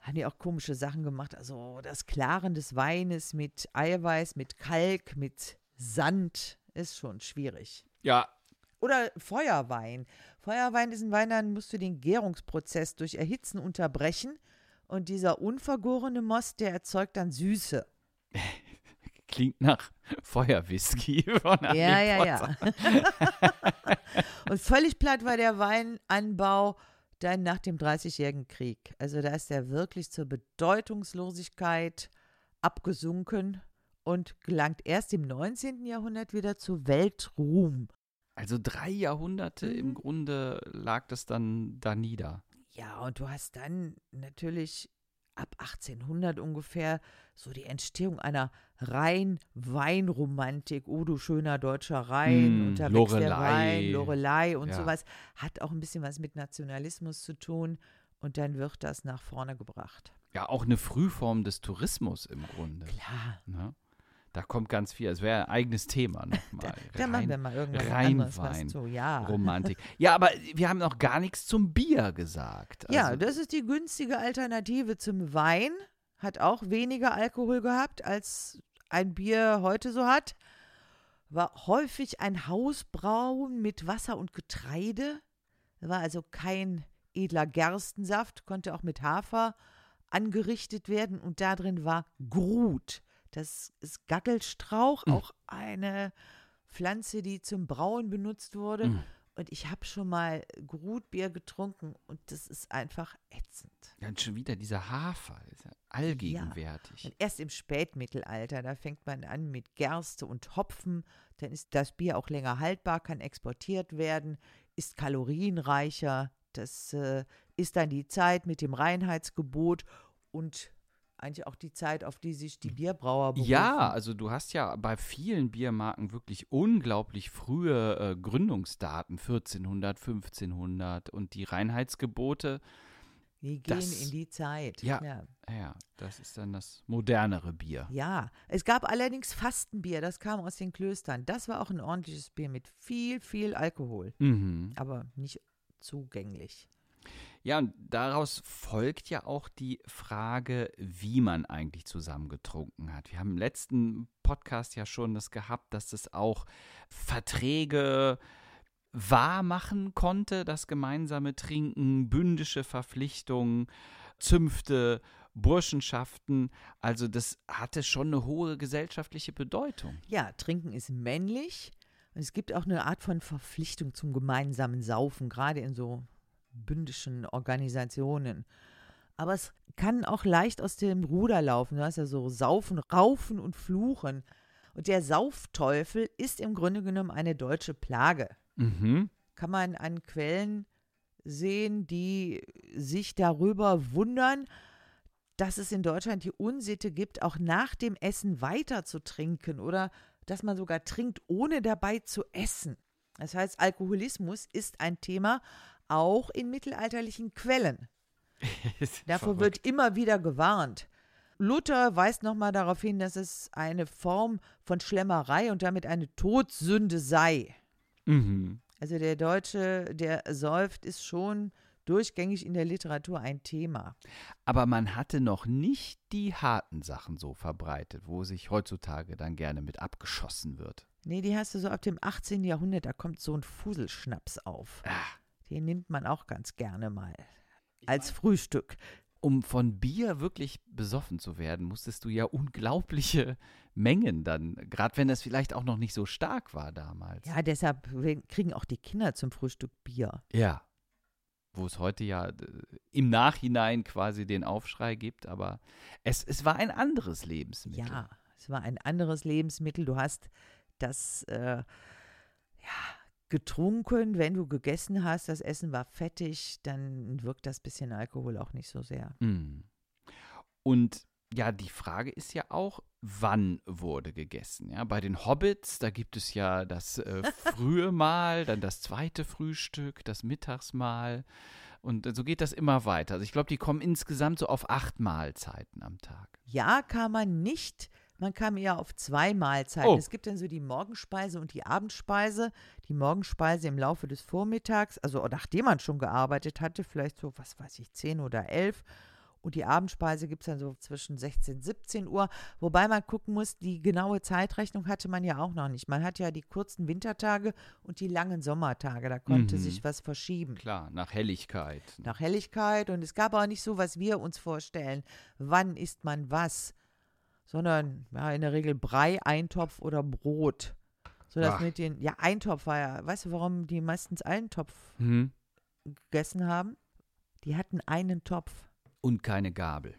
haben die auch komische Sachen gemacht. Also das Klaren des Weines mit Eiweiß, mit Kalk, mit Sand ist schon schwierig. Ja, Oder Feuerwein. Feuerwein ist ein Wein, dann musst du den Gärungsprozess durch Erhitzen unterbrechen. Und dieser unvergorene Most, der erzeugt dann Süße. klingt nach Feuerwhisky von Harry Ja, ja, Potter. ja. Und völlig platt war der Weinanbau dann nach dem Dreißigjährigen Krieg. Also da ist er wirklich zur Bedeutungslosigkeit abgesunken und gelangt erst im 19. Jahrhundert wieder zu Weltruhm. Also drei Jahrhunderte im Mhm. Grunde lag das dann da nieder. Ja, und du hast dann natürlich ab 1800 ungefähr so die Entstehung einer rein Weinromantik. Oh, du schöner deutscher Rhein, Mm, unterwegs der Lorelei. Wein, Lorelei und Ja. sowas. Hat auch ein bisschen was mit Nationalismus zu tun. Und dann wird das nach vorne gebracht. Ja, auch eine Frühform des Tourismus im Grunde. Klar, Ne? Da kommt ganz viel. Es wäre ein eigenes Thema nochmal. da machen wir mal irgendwas Rheinwein. zu. Ja. Romantik. Ja, aber wir haben noch gar nichts zum Bier gesagt. Ja, Also, das ist die günstige Alternative zum Wein. Hat auch weniger Alkohol gehabt, als ein Bier heute so hat. War häufig ein Hausbrauen mit Wasser und Getreide. War also kein edler Gerstensaft, konnte auch mit Hafer angerichtet werden. Und da drin war Grut. Das ist Gackelstrauch, Mm. auch eine Pflanze, die zum Brauen benutzt wurde. Mm. Und ich habe schon mal Grutbier getrunken und das ist einfach ätzend. ja, und schon wieder dieser Hafer. Ist ja allgegenwärtig. Und erst im Spätmittelalter, da fängt man an mit Gerste und Hopfen. Dann ist das Bier auch länger haltbar, kann exportiert werden, ist kalorienreicher. Das äh, ist dann die Zeit mit dem Reinheitsgebot und eigentlich auch die Zeit, auf die sich die Bierbrauer berufen. Ja, also du hast ja bei vielen Biermarken wirklich unglaublich frühe äh, Gründungsdaten, 1400, 1500 und die Reinheitsgebote. Die gehen das- in die Zeit. Ja. ja. Ja, das ist dann das modernere Bier. Ja, es gab allerdings Fastenbier, das kam aus den Klöstern. Das war auch ein ordentliches Bier mit viel, viel Alkohol, Mhm. aber nicht zugänglich. Ja, und daraus folgt ja auch die Frage, wie man eigentlich zusammen getrunken hat. Wir haben im letzten Podcast ja schon das gehabt, dass es auch Verträge wahr machen konnte, das gemeinsame Trinken, bündische Verpflichtungen, Zünfte, Burschenschaften. Also das hatte schon eine hohe gesellschaftliche Bedeutung. Ja, Trinken ist männlich. Es gibt auch eine Art von Verpflichtung zum gemeinsamen Saufen, gerade in so bündischen Organisationen. Aber es kann auch leicht aus dem Ruder laufen. Du hast ja so Saufen, Raufen und Fluchen. Und der Saufteufel ist im Grunde genommen eine deutsche Plage. Mhm. Kann man an Quellen sehen, die sich darüber wundern, dass es in Deutschland die Unsitte gibt, auch nach dem Essen weiter zu trinken oder dass man sogar trinkt, ohne dabei zu essen. Das heißt, Alkoholismus ist ein Thema auch in mittelalterlichen Quellen. Davor wird immer wieder gewarnt. Luther weist nochmal darauf hin, dass es eine Form von Schlemmerei und damit eine Todsünde sei. Mhm. Also der Deutsche, der säuft, ist schon durchgängig in der Literatur ein Thema. Aber man hatte noch nicht die harten Sachen so verbreitet, wo sich heutzutage dann gerne mit abgeschossen wird. Nee, die hast du so ab dem 18. Jahrhundert, da kommt so ein Fuselschnaps auf. Ah. Den nimmt man auch ganz gerne mal. Als Frühstück. Um von Bier wirklich besoffen zu werden, musstest du ja unglaubliche Mengen dann, gerade wenn es vielleicht auch noch nicht so stark war damals. Ja, deshalb kriegen auch die Kinder zum Frühstück Bier. Ja. Wo es heute ja im Nachhinein quasi den Aufschrei gibt, aber es, es war ein anderes Lebensmittel. Ja, es war ein anderes Lebensmittel. Du hast das, äh, ja, getrunken, wenn du gegessen hast, das Essen war fettig, dann wirkt das bisschen Alkohol auch nicht so sehr. Mm. Und ja, die Frage ist ja auch, wann wurde gegessen? Ja, bei den Hobbits, da gibt es ja das äh, frühe Mahl, dann das zweite Frühstück, das Mittagsmahl. Und so geht das immer weiter. Also ich glaube, die kommen insgesamt so auf acht Mahlzeiten am Tag. Ja, kann man nicht man kam eher auf zwei Mahlzeiten. Oh. Es gibt dann so die Morgenspeise und die Abendspeise. Die Morgenspeise im Laufe des Vormittags, also nachdem man schon gearbeitet hatte, vielleicht so, was weiß ich, 10 oder 11. Und die Abendspeise gibt es dann so zwischen 16 und 17 Uhr. Wobei man gucken muss, die genaue Zeitrechnung hatte man ja auch noch nicht. Man hat ja die kurzen Wintertage und die langen Sommertage. Da konnte Mhm. sich was verschieben. Klar, nach Helligkeit. Nach Helligkeit. Und es gab auch nicht so, was wir uns vorstellen. Wann isst man was? Sondern ja, in der Regel Brei, Eintopf oder Brot. So dass Ach. mit den, ja, Eintopf war ja, weißt du, warum die meistens Eintopf Mhm. gegessen haben? Die hatten einen Topf. Und keine Gabel.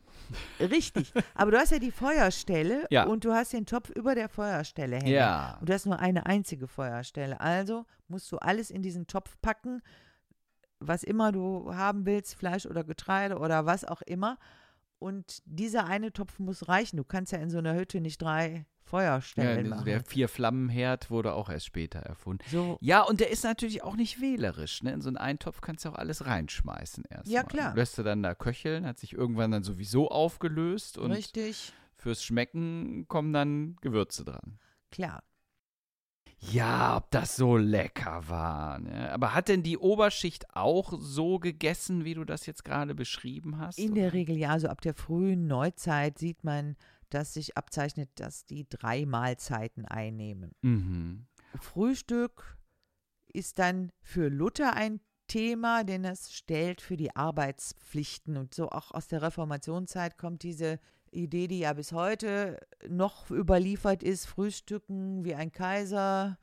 Richtig. Aber du hast ja die Feuerstelle Ja. und du hast den Topf über der Feuerstelle hängen. Ja. Und du hast nur eine einzige Feuerstelle. Also musst du alles in diesen Topf packen, was immer du haben willst, Fleisch oder Getreide oder was auch immer. Und dieser eine Topf muss reichen. Du kannst ja in so einer Hütte nicht drei ja Feuerstellen machen. der Vier-Flammenherd wurde auch erst später erfunden. so, Ja, und der ist natürlich auch nicht wählerisch. Ne? In so einen Eintopf kannst du auch alles reinschmeißen erst. Ja, klar. Lässt du dann da köcheln, hat sich irgendwann dann sowieso aufgelöst und richtig, fürs Schmecken kommen dann Gewürze dran. klar. Ja, ob das so lecker war. Ne? Aber hat denn die Oberschicht auch so gegessen, wie du das jetzt gerade beschrieben hast? In oder? der Regel ja, also ab der frühen Neuzeit sieht man, dass sich abzeichnet, dass die drei Mahlzeiten einnehmen. Mhm. Frühstück ist dann für Luther ein Thema, denn das stellt für die Arbeitspflichten und so auch aus der Reformationszeit kommt diese Idee, die ja bis heute noch überliefert ist, Frühstücken wie ein Kaiser,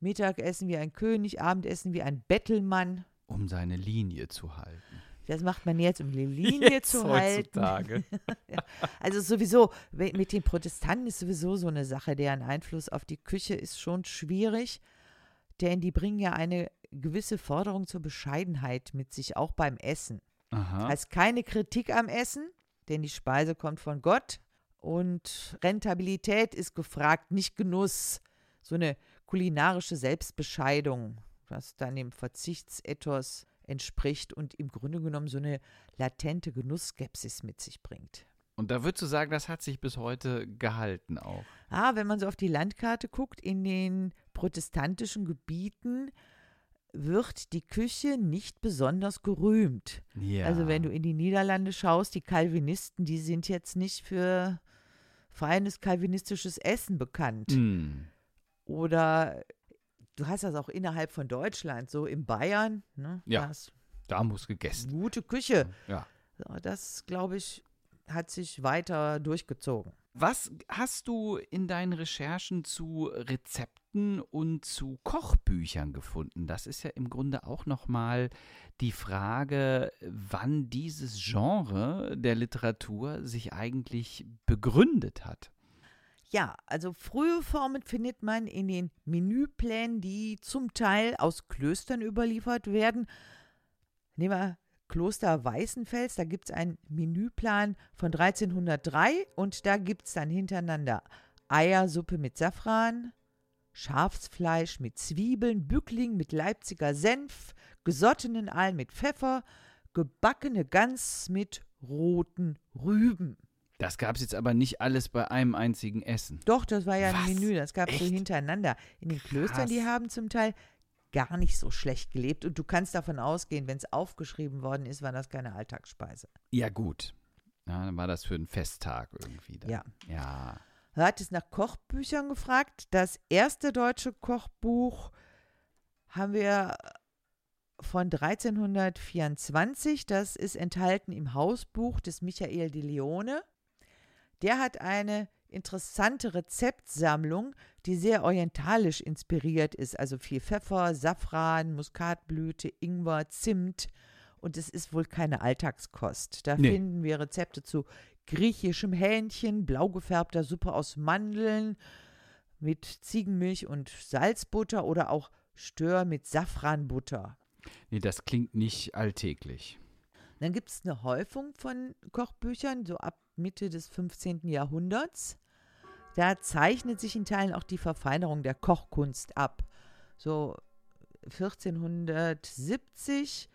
Mittagessen wie ein König, Abendessen wie ein Bettelmann. Um seine Linie zu halten. Das macht man jetzt, um die Linie Jetzt zu halten. heutzutage. Also sowieso, mit den Protestanten ist sowieso so eine Sache, deren Einfluss auf die Küche ist schon schwierig, denn die bringen ja eine gewisse Forderung zur Bescheidenheit mit sich, auch beim Essen. Aha. Heißt keine Kritik am Essen, denn die Speise kommt von Gott und Rentabilität ist gefragt, nicht Genuss. So eine kulinarische Selbstbescheidung, was dann dem Verzichtsethos entspricht und im Grunde genommen so eine latente Genussskepsis mit sich bringt. Und da würdest du sagen, das hat sich bis heute gehalten auch. Ah, wenn man so auf die Landkarte guckt, in den protestantischen Gebieten wird die Küche nicht besonders gerühmt. Ja. Also wenn du in die Niederlande schaust, die Calvinisten, die sind jetzt nicht für feines calvinistisches Essen bekannt. Mm. Oder du hast das auch innerhalb von Deutschland, so in Bayern, ne? Ja. Da muss gegessen. gute Küche. Ja. Das, glaube ich, hat sich weiter durchgezogen. Was hast du in deinen Recherchen zu Rezepten und zu Kochbüchern gefunden? Das ist ja im Grunde auch nochmal die Frage, wann dieses Genre der Literatur sich eigentlich begründet hat. Ja, also frühe Formen findet man in den Menüplänen, die zum Teil aus Klöstern überliefert werden. Nehmen wir Kloster Weißenfels, da gibt es einen Menüplan von 1303 und da gibt es dann hintereinander Eiersuppe mit Safran, Schafsfleisch mit Zwiebeln, Bückling mit Leipziger Senf, gesottenen Aal mit Pfeffer, gebackene Gans mit roten Rüben. Das gab es jetzt aber nicht alles bei einem einzigen Essen. Doch, das war ja ein Was? Menü, das gab es so hintereinander. In den Klöstern, die Krass. haben zum Teil gar nicht so schlecht gelebt und du kannst davon ausgehen, wenn es aufgeschrieben worden ist, war das keine Alltagsspeise. Ja, gut. Ja, dann war das für einen Festtag irgendwie. Dann. Ja. Ja. Du hattest nach Kochbüchern gefragt. Das erste deutsche Kochbuch haben wir von 1324. Das ist enthalten im Hausbuch des Michael de Leone. Der hat eine interessante Rezeptsammlung, die sehr orientalisch inspiriert ist. Also viel Pfeffer, Safran, Muskatblüte, Ingwer, Zimt. Und es ist wohl keine Alltagskost. Da Nee. finden wir Rezepte zu griechischem Hähnchen, blau gefärbter Suppe aus Mandeln mit Ziegenmilch und Salzbutter oder auch Stör mit Safranbutter. Nee, das klingt nicht alltäglich. Dann gibt es eine Häufung von Kochbüchern, so ab Mitte des 15. Jahrhunderts. Da zeichnet sich in Teilen auch die Verfeinerung der Kochkunst ab. So 1470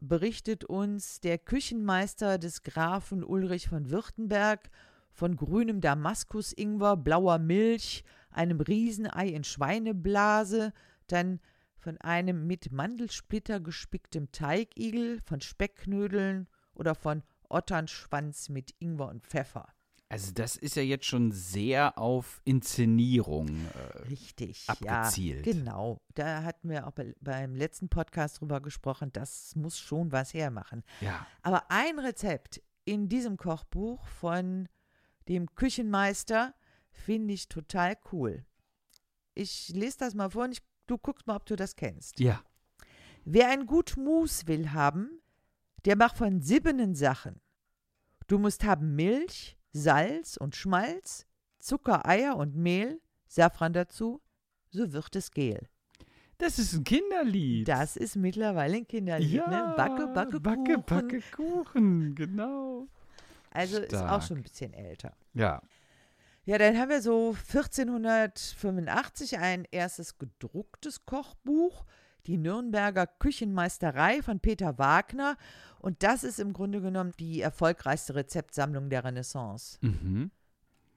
berichtet uns der Küchenmeister des Grafen Ulrich von Württemberg von grünem Damaskus-Ingwer, blauer Milch, einem Riesenei in Schweineblase, dann von einem mit Mandelsplitter gespicktem Teigigel, von Speckknödeln oder von Otternschwanz mit Ingwer und Pfeffer. Also das ist ja jetzt schon sehr auf Inszenierung. Äh, Richtig, abgezielt. Ja, genau. Da hatten wir auch bei, beim letzten Podcast drüber gesprochen, das muss schon was hermachen. ja. Aber ein Rezept in diesem Kochbuch von dem Küchenmeister finde ich total cool. Ich lese das mal vor und ich, du guckst mal, ob du das kennst. Ja. Wer ein gut Mus will haben, der macht von siebenen Sachen. Du musst haben Milch, Salz und Schmalz, Zucker, Eier und Mehl, Safran dazu, so wird es Gel. Das ist ein Kinderlied. Das ist mittlerweile ein Kinderlied, ja, ne? Backe, backe, Backe, Kuchen. Backe, Kuchen, genau. Also ist auch Stark. schon ein bisschen älter. Ja. Ja, dann haben wir so 1485 ein erstes gedrucktes Kochbuch, die Nürnberger Küchenmeisterei von Peter Wagner. Und das ist im Grunde genommen die erfolgreichste Rezeptsammlung der Renaissance. Mhm.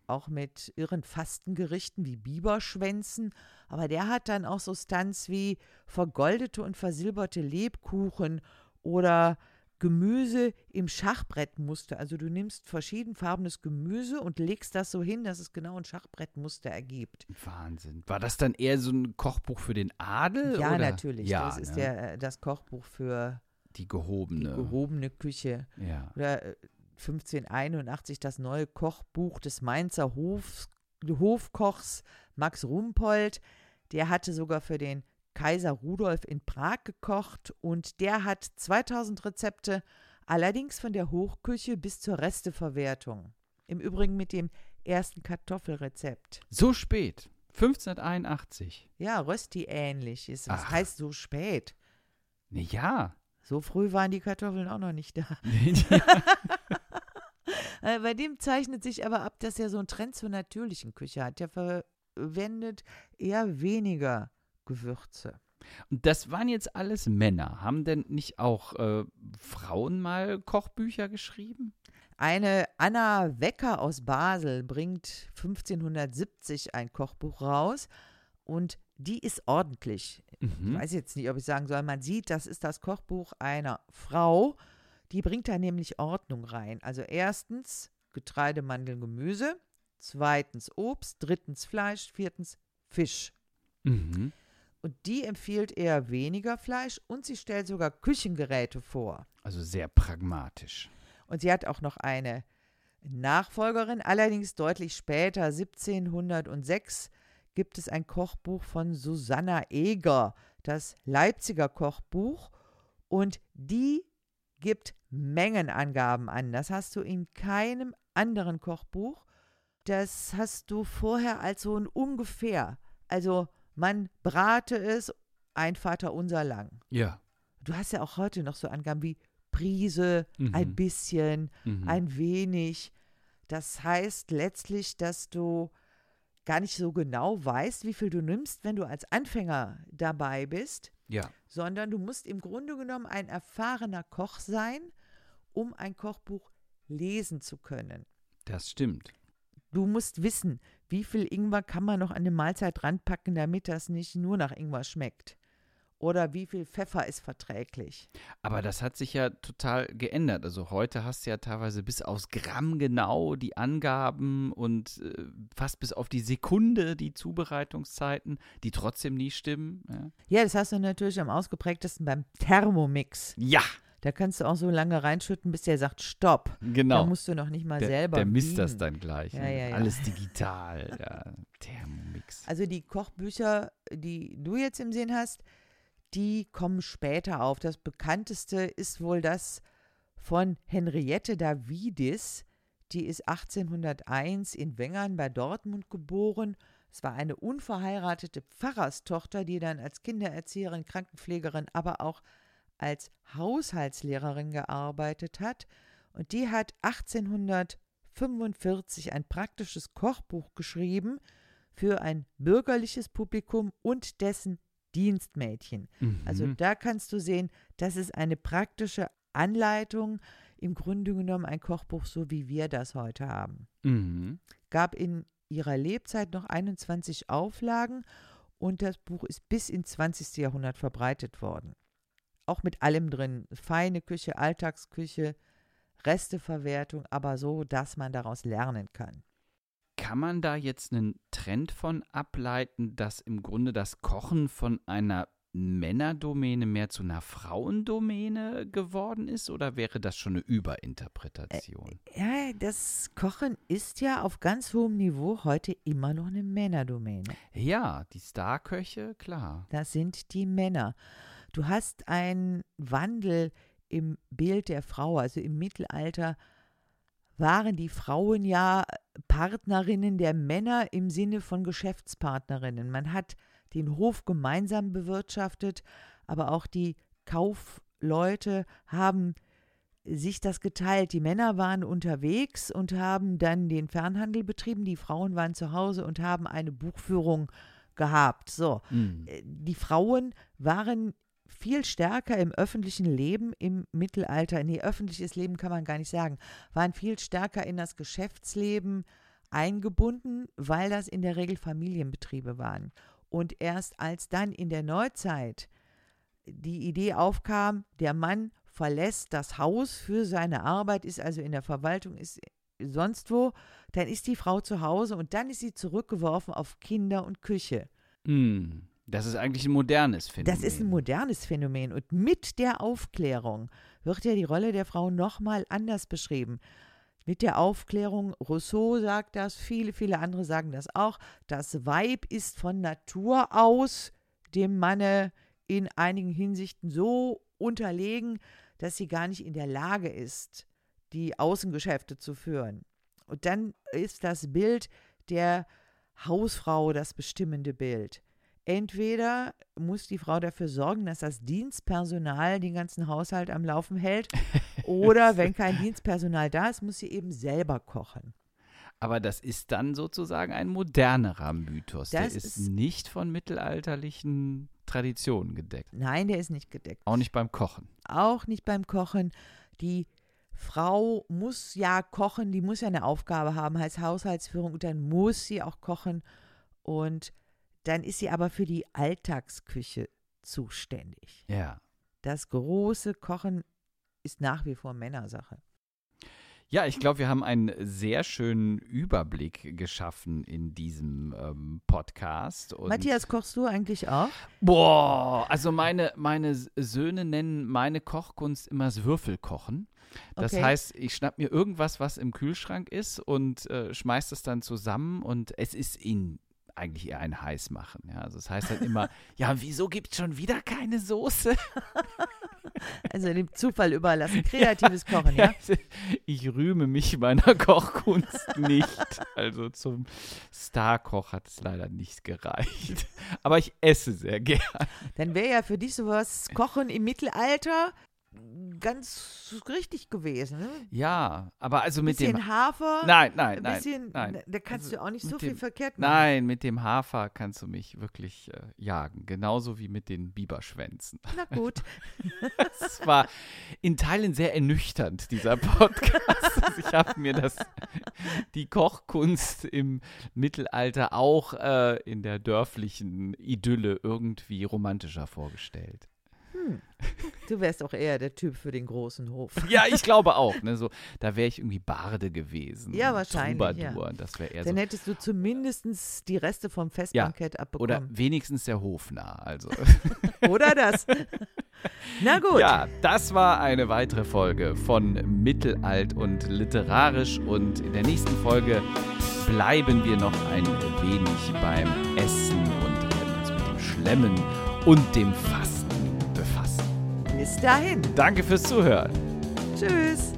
Auch mit irren Fastengerichten wie Biberschwänzen. Aber der hat dann auch so Stunts wie vergoldete und versilberte Lebkuchen oder Gemüse im Schachbrettmuster. Also du nimmst verschiedenfarbenes Gemüse und legst das so hin, dass es genau ein Schachbrettmuster ergibt. Wahnsinn. War das dann eher so ein Kochbuch für den Adel? Ja, oder? natürlich. Ja, das ist ne? der, äh, das Kochbuch für die die gehobene. gehobene Küche. ja. Oder äh, 1581 das neue Kochbuch des Mainzer Hofs, Hofkochs Max Rumpold. Der hatte sogar für den Kaiser Rudolf in Prag gekocht und der hat 2000 Rezepte, allerdings von der Hochküche bis zur Resteverwertung. Im Übrigen mit dem ersten Kartoffelrezept. So spät. 1581. Ja, Rösti ähnlich ist. Was Ach. heißt so spät? Ja. So früh waren die Kartoffeln auch noch nicht da. Äh, Bei dem zeichnet sich aber ab, dass er so einen Trend zur natürlichen Küche hat. Der verwendet eher weniger Gewürze. Und das waren jetzt alles Männer. Haben denn nicht auch äh, Frauen mal Kochbücher geschrieben? Eine Anna Wecker aus Basel bringt 1570 ein Kochbuch raus und die ist ordentlich. Ich Mhm. weiß jetzt nicht, ob ich sagen soll, man sieht, das ist das Kochbuch einer Frau. Die bringt da nämlich Ordnung rein. Also erstens Getreide, Mandeln, Gemüse. Zweitens Obst. Drittens Fleisch. Viertens Fisch. Mhm. Und die empfiehlt eher weniger Fleisch und sie stellt sogar Küchengeräte vor. Also sehr pragmatisch. Und sie hat auch noch eine Nachfolgerin, allerdings deutlich später, 1706, gibt es ein Kochbuch von Susanna Eger, das Leipziger Kochbuch. Und die gibt Mengenangaben an. Das hast du in keinem anderen Kochbuch. Das hast du vorher als so ein ungefähr. Also man brate es ein Vater unser lang. Ja. Du hast ja auch heute noch so Angaben wie Prise, ein Mhm. bisschen, Mhm. ein wenig. Das heißt letztlich, dass du gar nicht so genau weißt, wie viel du nimmst, wenn du als Anfänger dabei bist, ja. sondern du musst im Grunde genommen ein erfahrener Koch sein, um ein Kochbuch lesen zu können. Das stimmt. Du musst wissen, wie viel Ingwer kann man noch an eine Mahlzeit ranpacken, damit das nicht nur nach Ingwer schmeckt. Oder wie viel Pfeffer ist verträglich. Aber das hat sich ja total geändert. Also heute hast du ja teilweise bis aufs Gramm genau die Angaben und äh, fast bis auf die Sekunde die Zubereitungszeiten, die trotzdem nie stimmen. Ja. Ja, das hast du natürlich am ausgeprägtesten beim Thermomix. ja, Da kannst du auch so lange reinschütten, bis der sagt Stopp. Da genau. musst du noch nicht mal Der, selber der misst das dann gleich. Ja, ne? ja, ja. Alles digital. ja. Thermomix. Also die Kochbücher, die du jetzt im Sinn hast, die kommen später auf. Das bekannteste ist wohl das von Henriette Davidis. Die ist 1801 in Wengern bei Dortmund geboren. Es war eine unverheiratete Pfarrerstochter, die dann als Kindererzieherin, Krankenpflegerin, aber auch als Haushaltslehrerin gearbeitet hat. Und die hat 1845 ein praktisches Kochbuch geschrieben für ein bürgerliches Publikum und dessen Dienstmädchen. Also Mhm. da kannst du sehen, das ist eine praktische Anleitung, im Grunde genommen ein Kochbuch, so wie wir das heute haben. Mhm. Gab in ihrer Lebzeit noch 21 Auflagen und das Buch ist bis ins 20. Jahrhundert verbreitet worden. Auch mit allem drin, feine Küche, Alltagsküche, Resteverwertung, aber so, dass man daraus lernen kann. Kann man da jetzt einen Trend von ableiten, dass im Grunde das Kochen von einer Männerdomäne mehr zu einer Frauendomäne geworden ist oder wäre das schon eine Überinterpretation? Ja, das Kochen ist ja auf ganz hohem Niveau heute immer noch eine Männerdomäne. ja, die Starköche, klar. Das sind die Männer. Du hast einen Wandel im Bild der Frau. Also im Mittelalter waren die Frauen ja Partnerinnen der Männer im Sinne von Geschäftspartnerinnen. Man hat den Hof gemeinsam bewirtschaftet, aber auch die Kaufleute haben sich das geteilt. Die Männer waren unterwegs und haben dann den Fernhandel betrieben, die Frauen waren zu Hause und haben eine Buchführung gehabt. So, Mhm. äh, die Frauen waren viel stärker im öffentlichen Leben im Mittelalter, nee, öffentliches Leben kann man gar nicht sagen, waren viel stärker in das Geschäftsleben eingebunden, weil das in der Regel Familienbetriebe waren. Und erst als dann in der Neuzeit die Idee aufkam, der Mann verlässt das Haus für seine Arbeit, ist also in der Verwaltung, ist sonst wo, dann ist die Frau zu Hause und dann ist sie zurückgeworfen auf Kinder und Küche. Mhm. Das ist eigentlich ein modernes Phänomen. Das ist ein modernes Phänomen und mit der Aufklärung wird ja die Rolle der Frau nochmal anders beschrieben. Mit der Aufklärung, Rousseau sagt das, viele, viele andere sagen das auch, das Weib ist von Natur aus dem Manne in einigen Hinsichten so unterlegen, dass sie gar nicht in der Lage ist, die Außengeschäfte zu führen. Und dann ist das Bild der Hausfrau das bestimmende Bild. Entweder muss die Frau dafür sorgen, dass das Dienstpersonal den ganzen Haushalt am Laufen hält, oder wenn kein Dienstpersonal da ist, muss sie eben selber kochen. Aber das ist dann sozusagen ein modernerer Mythos. Der Das ist, ist- nicht von mittelalterlichen Traditionen gedeckt. Nein, der ist nicht gedeckt. Auch nicht beim Kochen. Auch nicht beim Kochen. Die Frau muss ja kochen, die muss ja eine Aufgabe haben, heißt Haushaltsführung, und dann muss sie auch kochen. Und dann ist sie aber für die Alltagsküche zuständig. Ja. Das große Kochen ist nach wie vor Männersache. Ja, ich glaube, wir haben einen sehr schönen Überblick geschaffen in diesem ähm, Podcast. Und Matthias, kochst du eigentlich auch? Boah, also meine, meine Söhne nennen meine Kochkunst immer das Würfelkochen. Das Okay. heißt, ich schnapp mir irgendwas, was im Kühlschrank ist und äh, schmeiß das dann zusammen und es ist ihnen eigentlich eher ein Heißmachen. Ja, also das heißt dann immer, ja, wieso gibt es schon wieder keine Soße? Also dem Zufall überlassen. Kreatives Kochen, ja? Ich rühme mich meiner Kochkunst nicht. Also zum Starkoch hat es leider nicht gereicht. Aber ich esse sehr gern. Dann wäre ja für dich sowas Kochen im Mittelalter ganz richtig gewesen. Ne? Ja, aber also mit bisschen dem Hafer. Nein, nein, ein nein. bisschen, nein. Da kannst Also du auch nicht so viel dem- verkehrt machen. Nein, mit dem Hafer kannst du mich wirklich äh, jagen. Genauso wie mit den Biberschwänzen. Na gut. Es war in Teilen sehr ernüchternd, dieser Podcast. Also ich habe mir das, die Kochkunst im Mittelalter auch äh, in der dörflichen Idylle irgendwie romantischer vorgestellt. Du wärst auch eher der Typ für den großen Hof. Ja, ich glaube auch. Ne? So, da wäre ich irgendwie Barde gewesen. Ja, wahrscheinlich, ja. Das wäre eher Dann so. hättest du zumindest die Reste vom Festbankett Oder abbekommen. wenigstens der Hofnarr. Also. Oder, das. Na gut. Ja, das war eine weitere Folge von Mittelalt und Literarisch und in der nächsten Folge bleiben wir noch ein wenig beim Essen und werden uns mit dem Schlemmen und dem befassen. Bis dahin. Danke fürs Zuhören. Tschüss.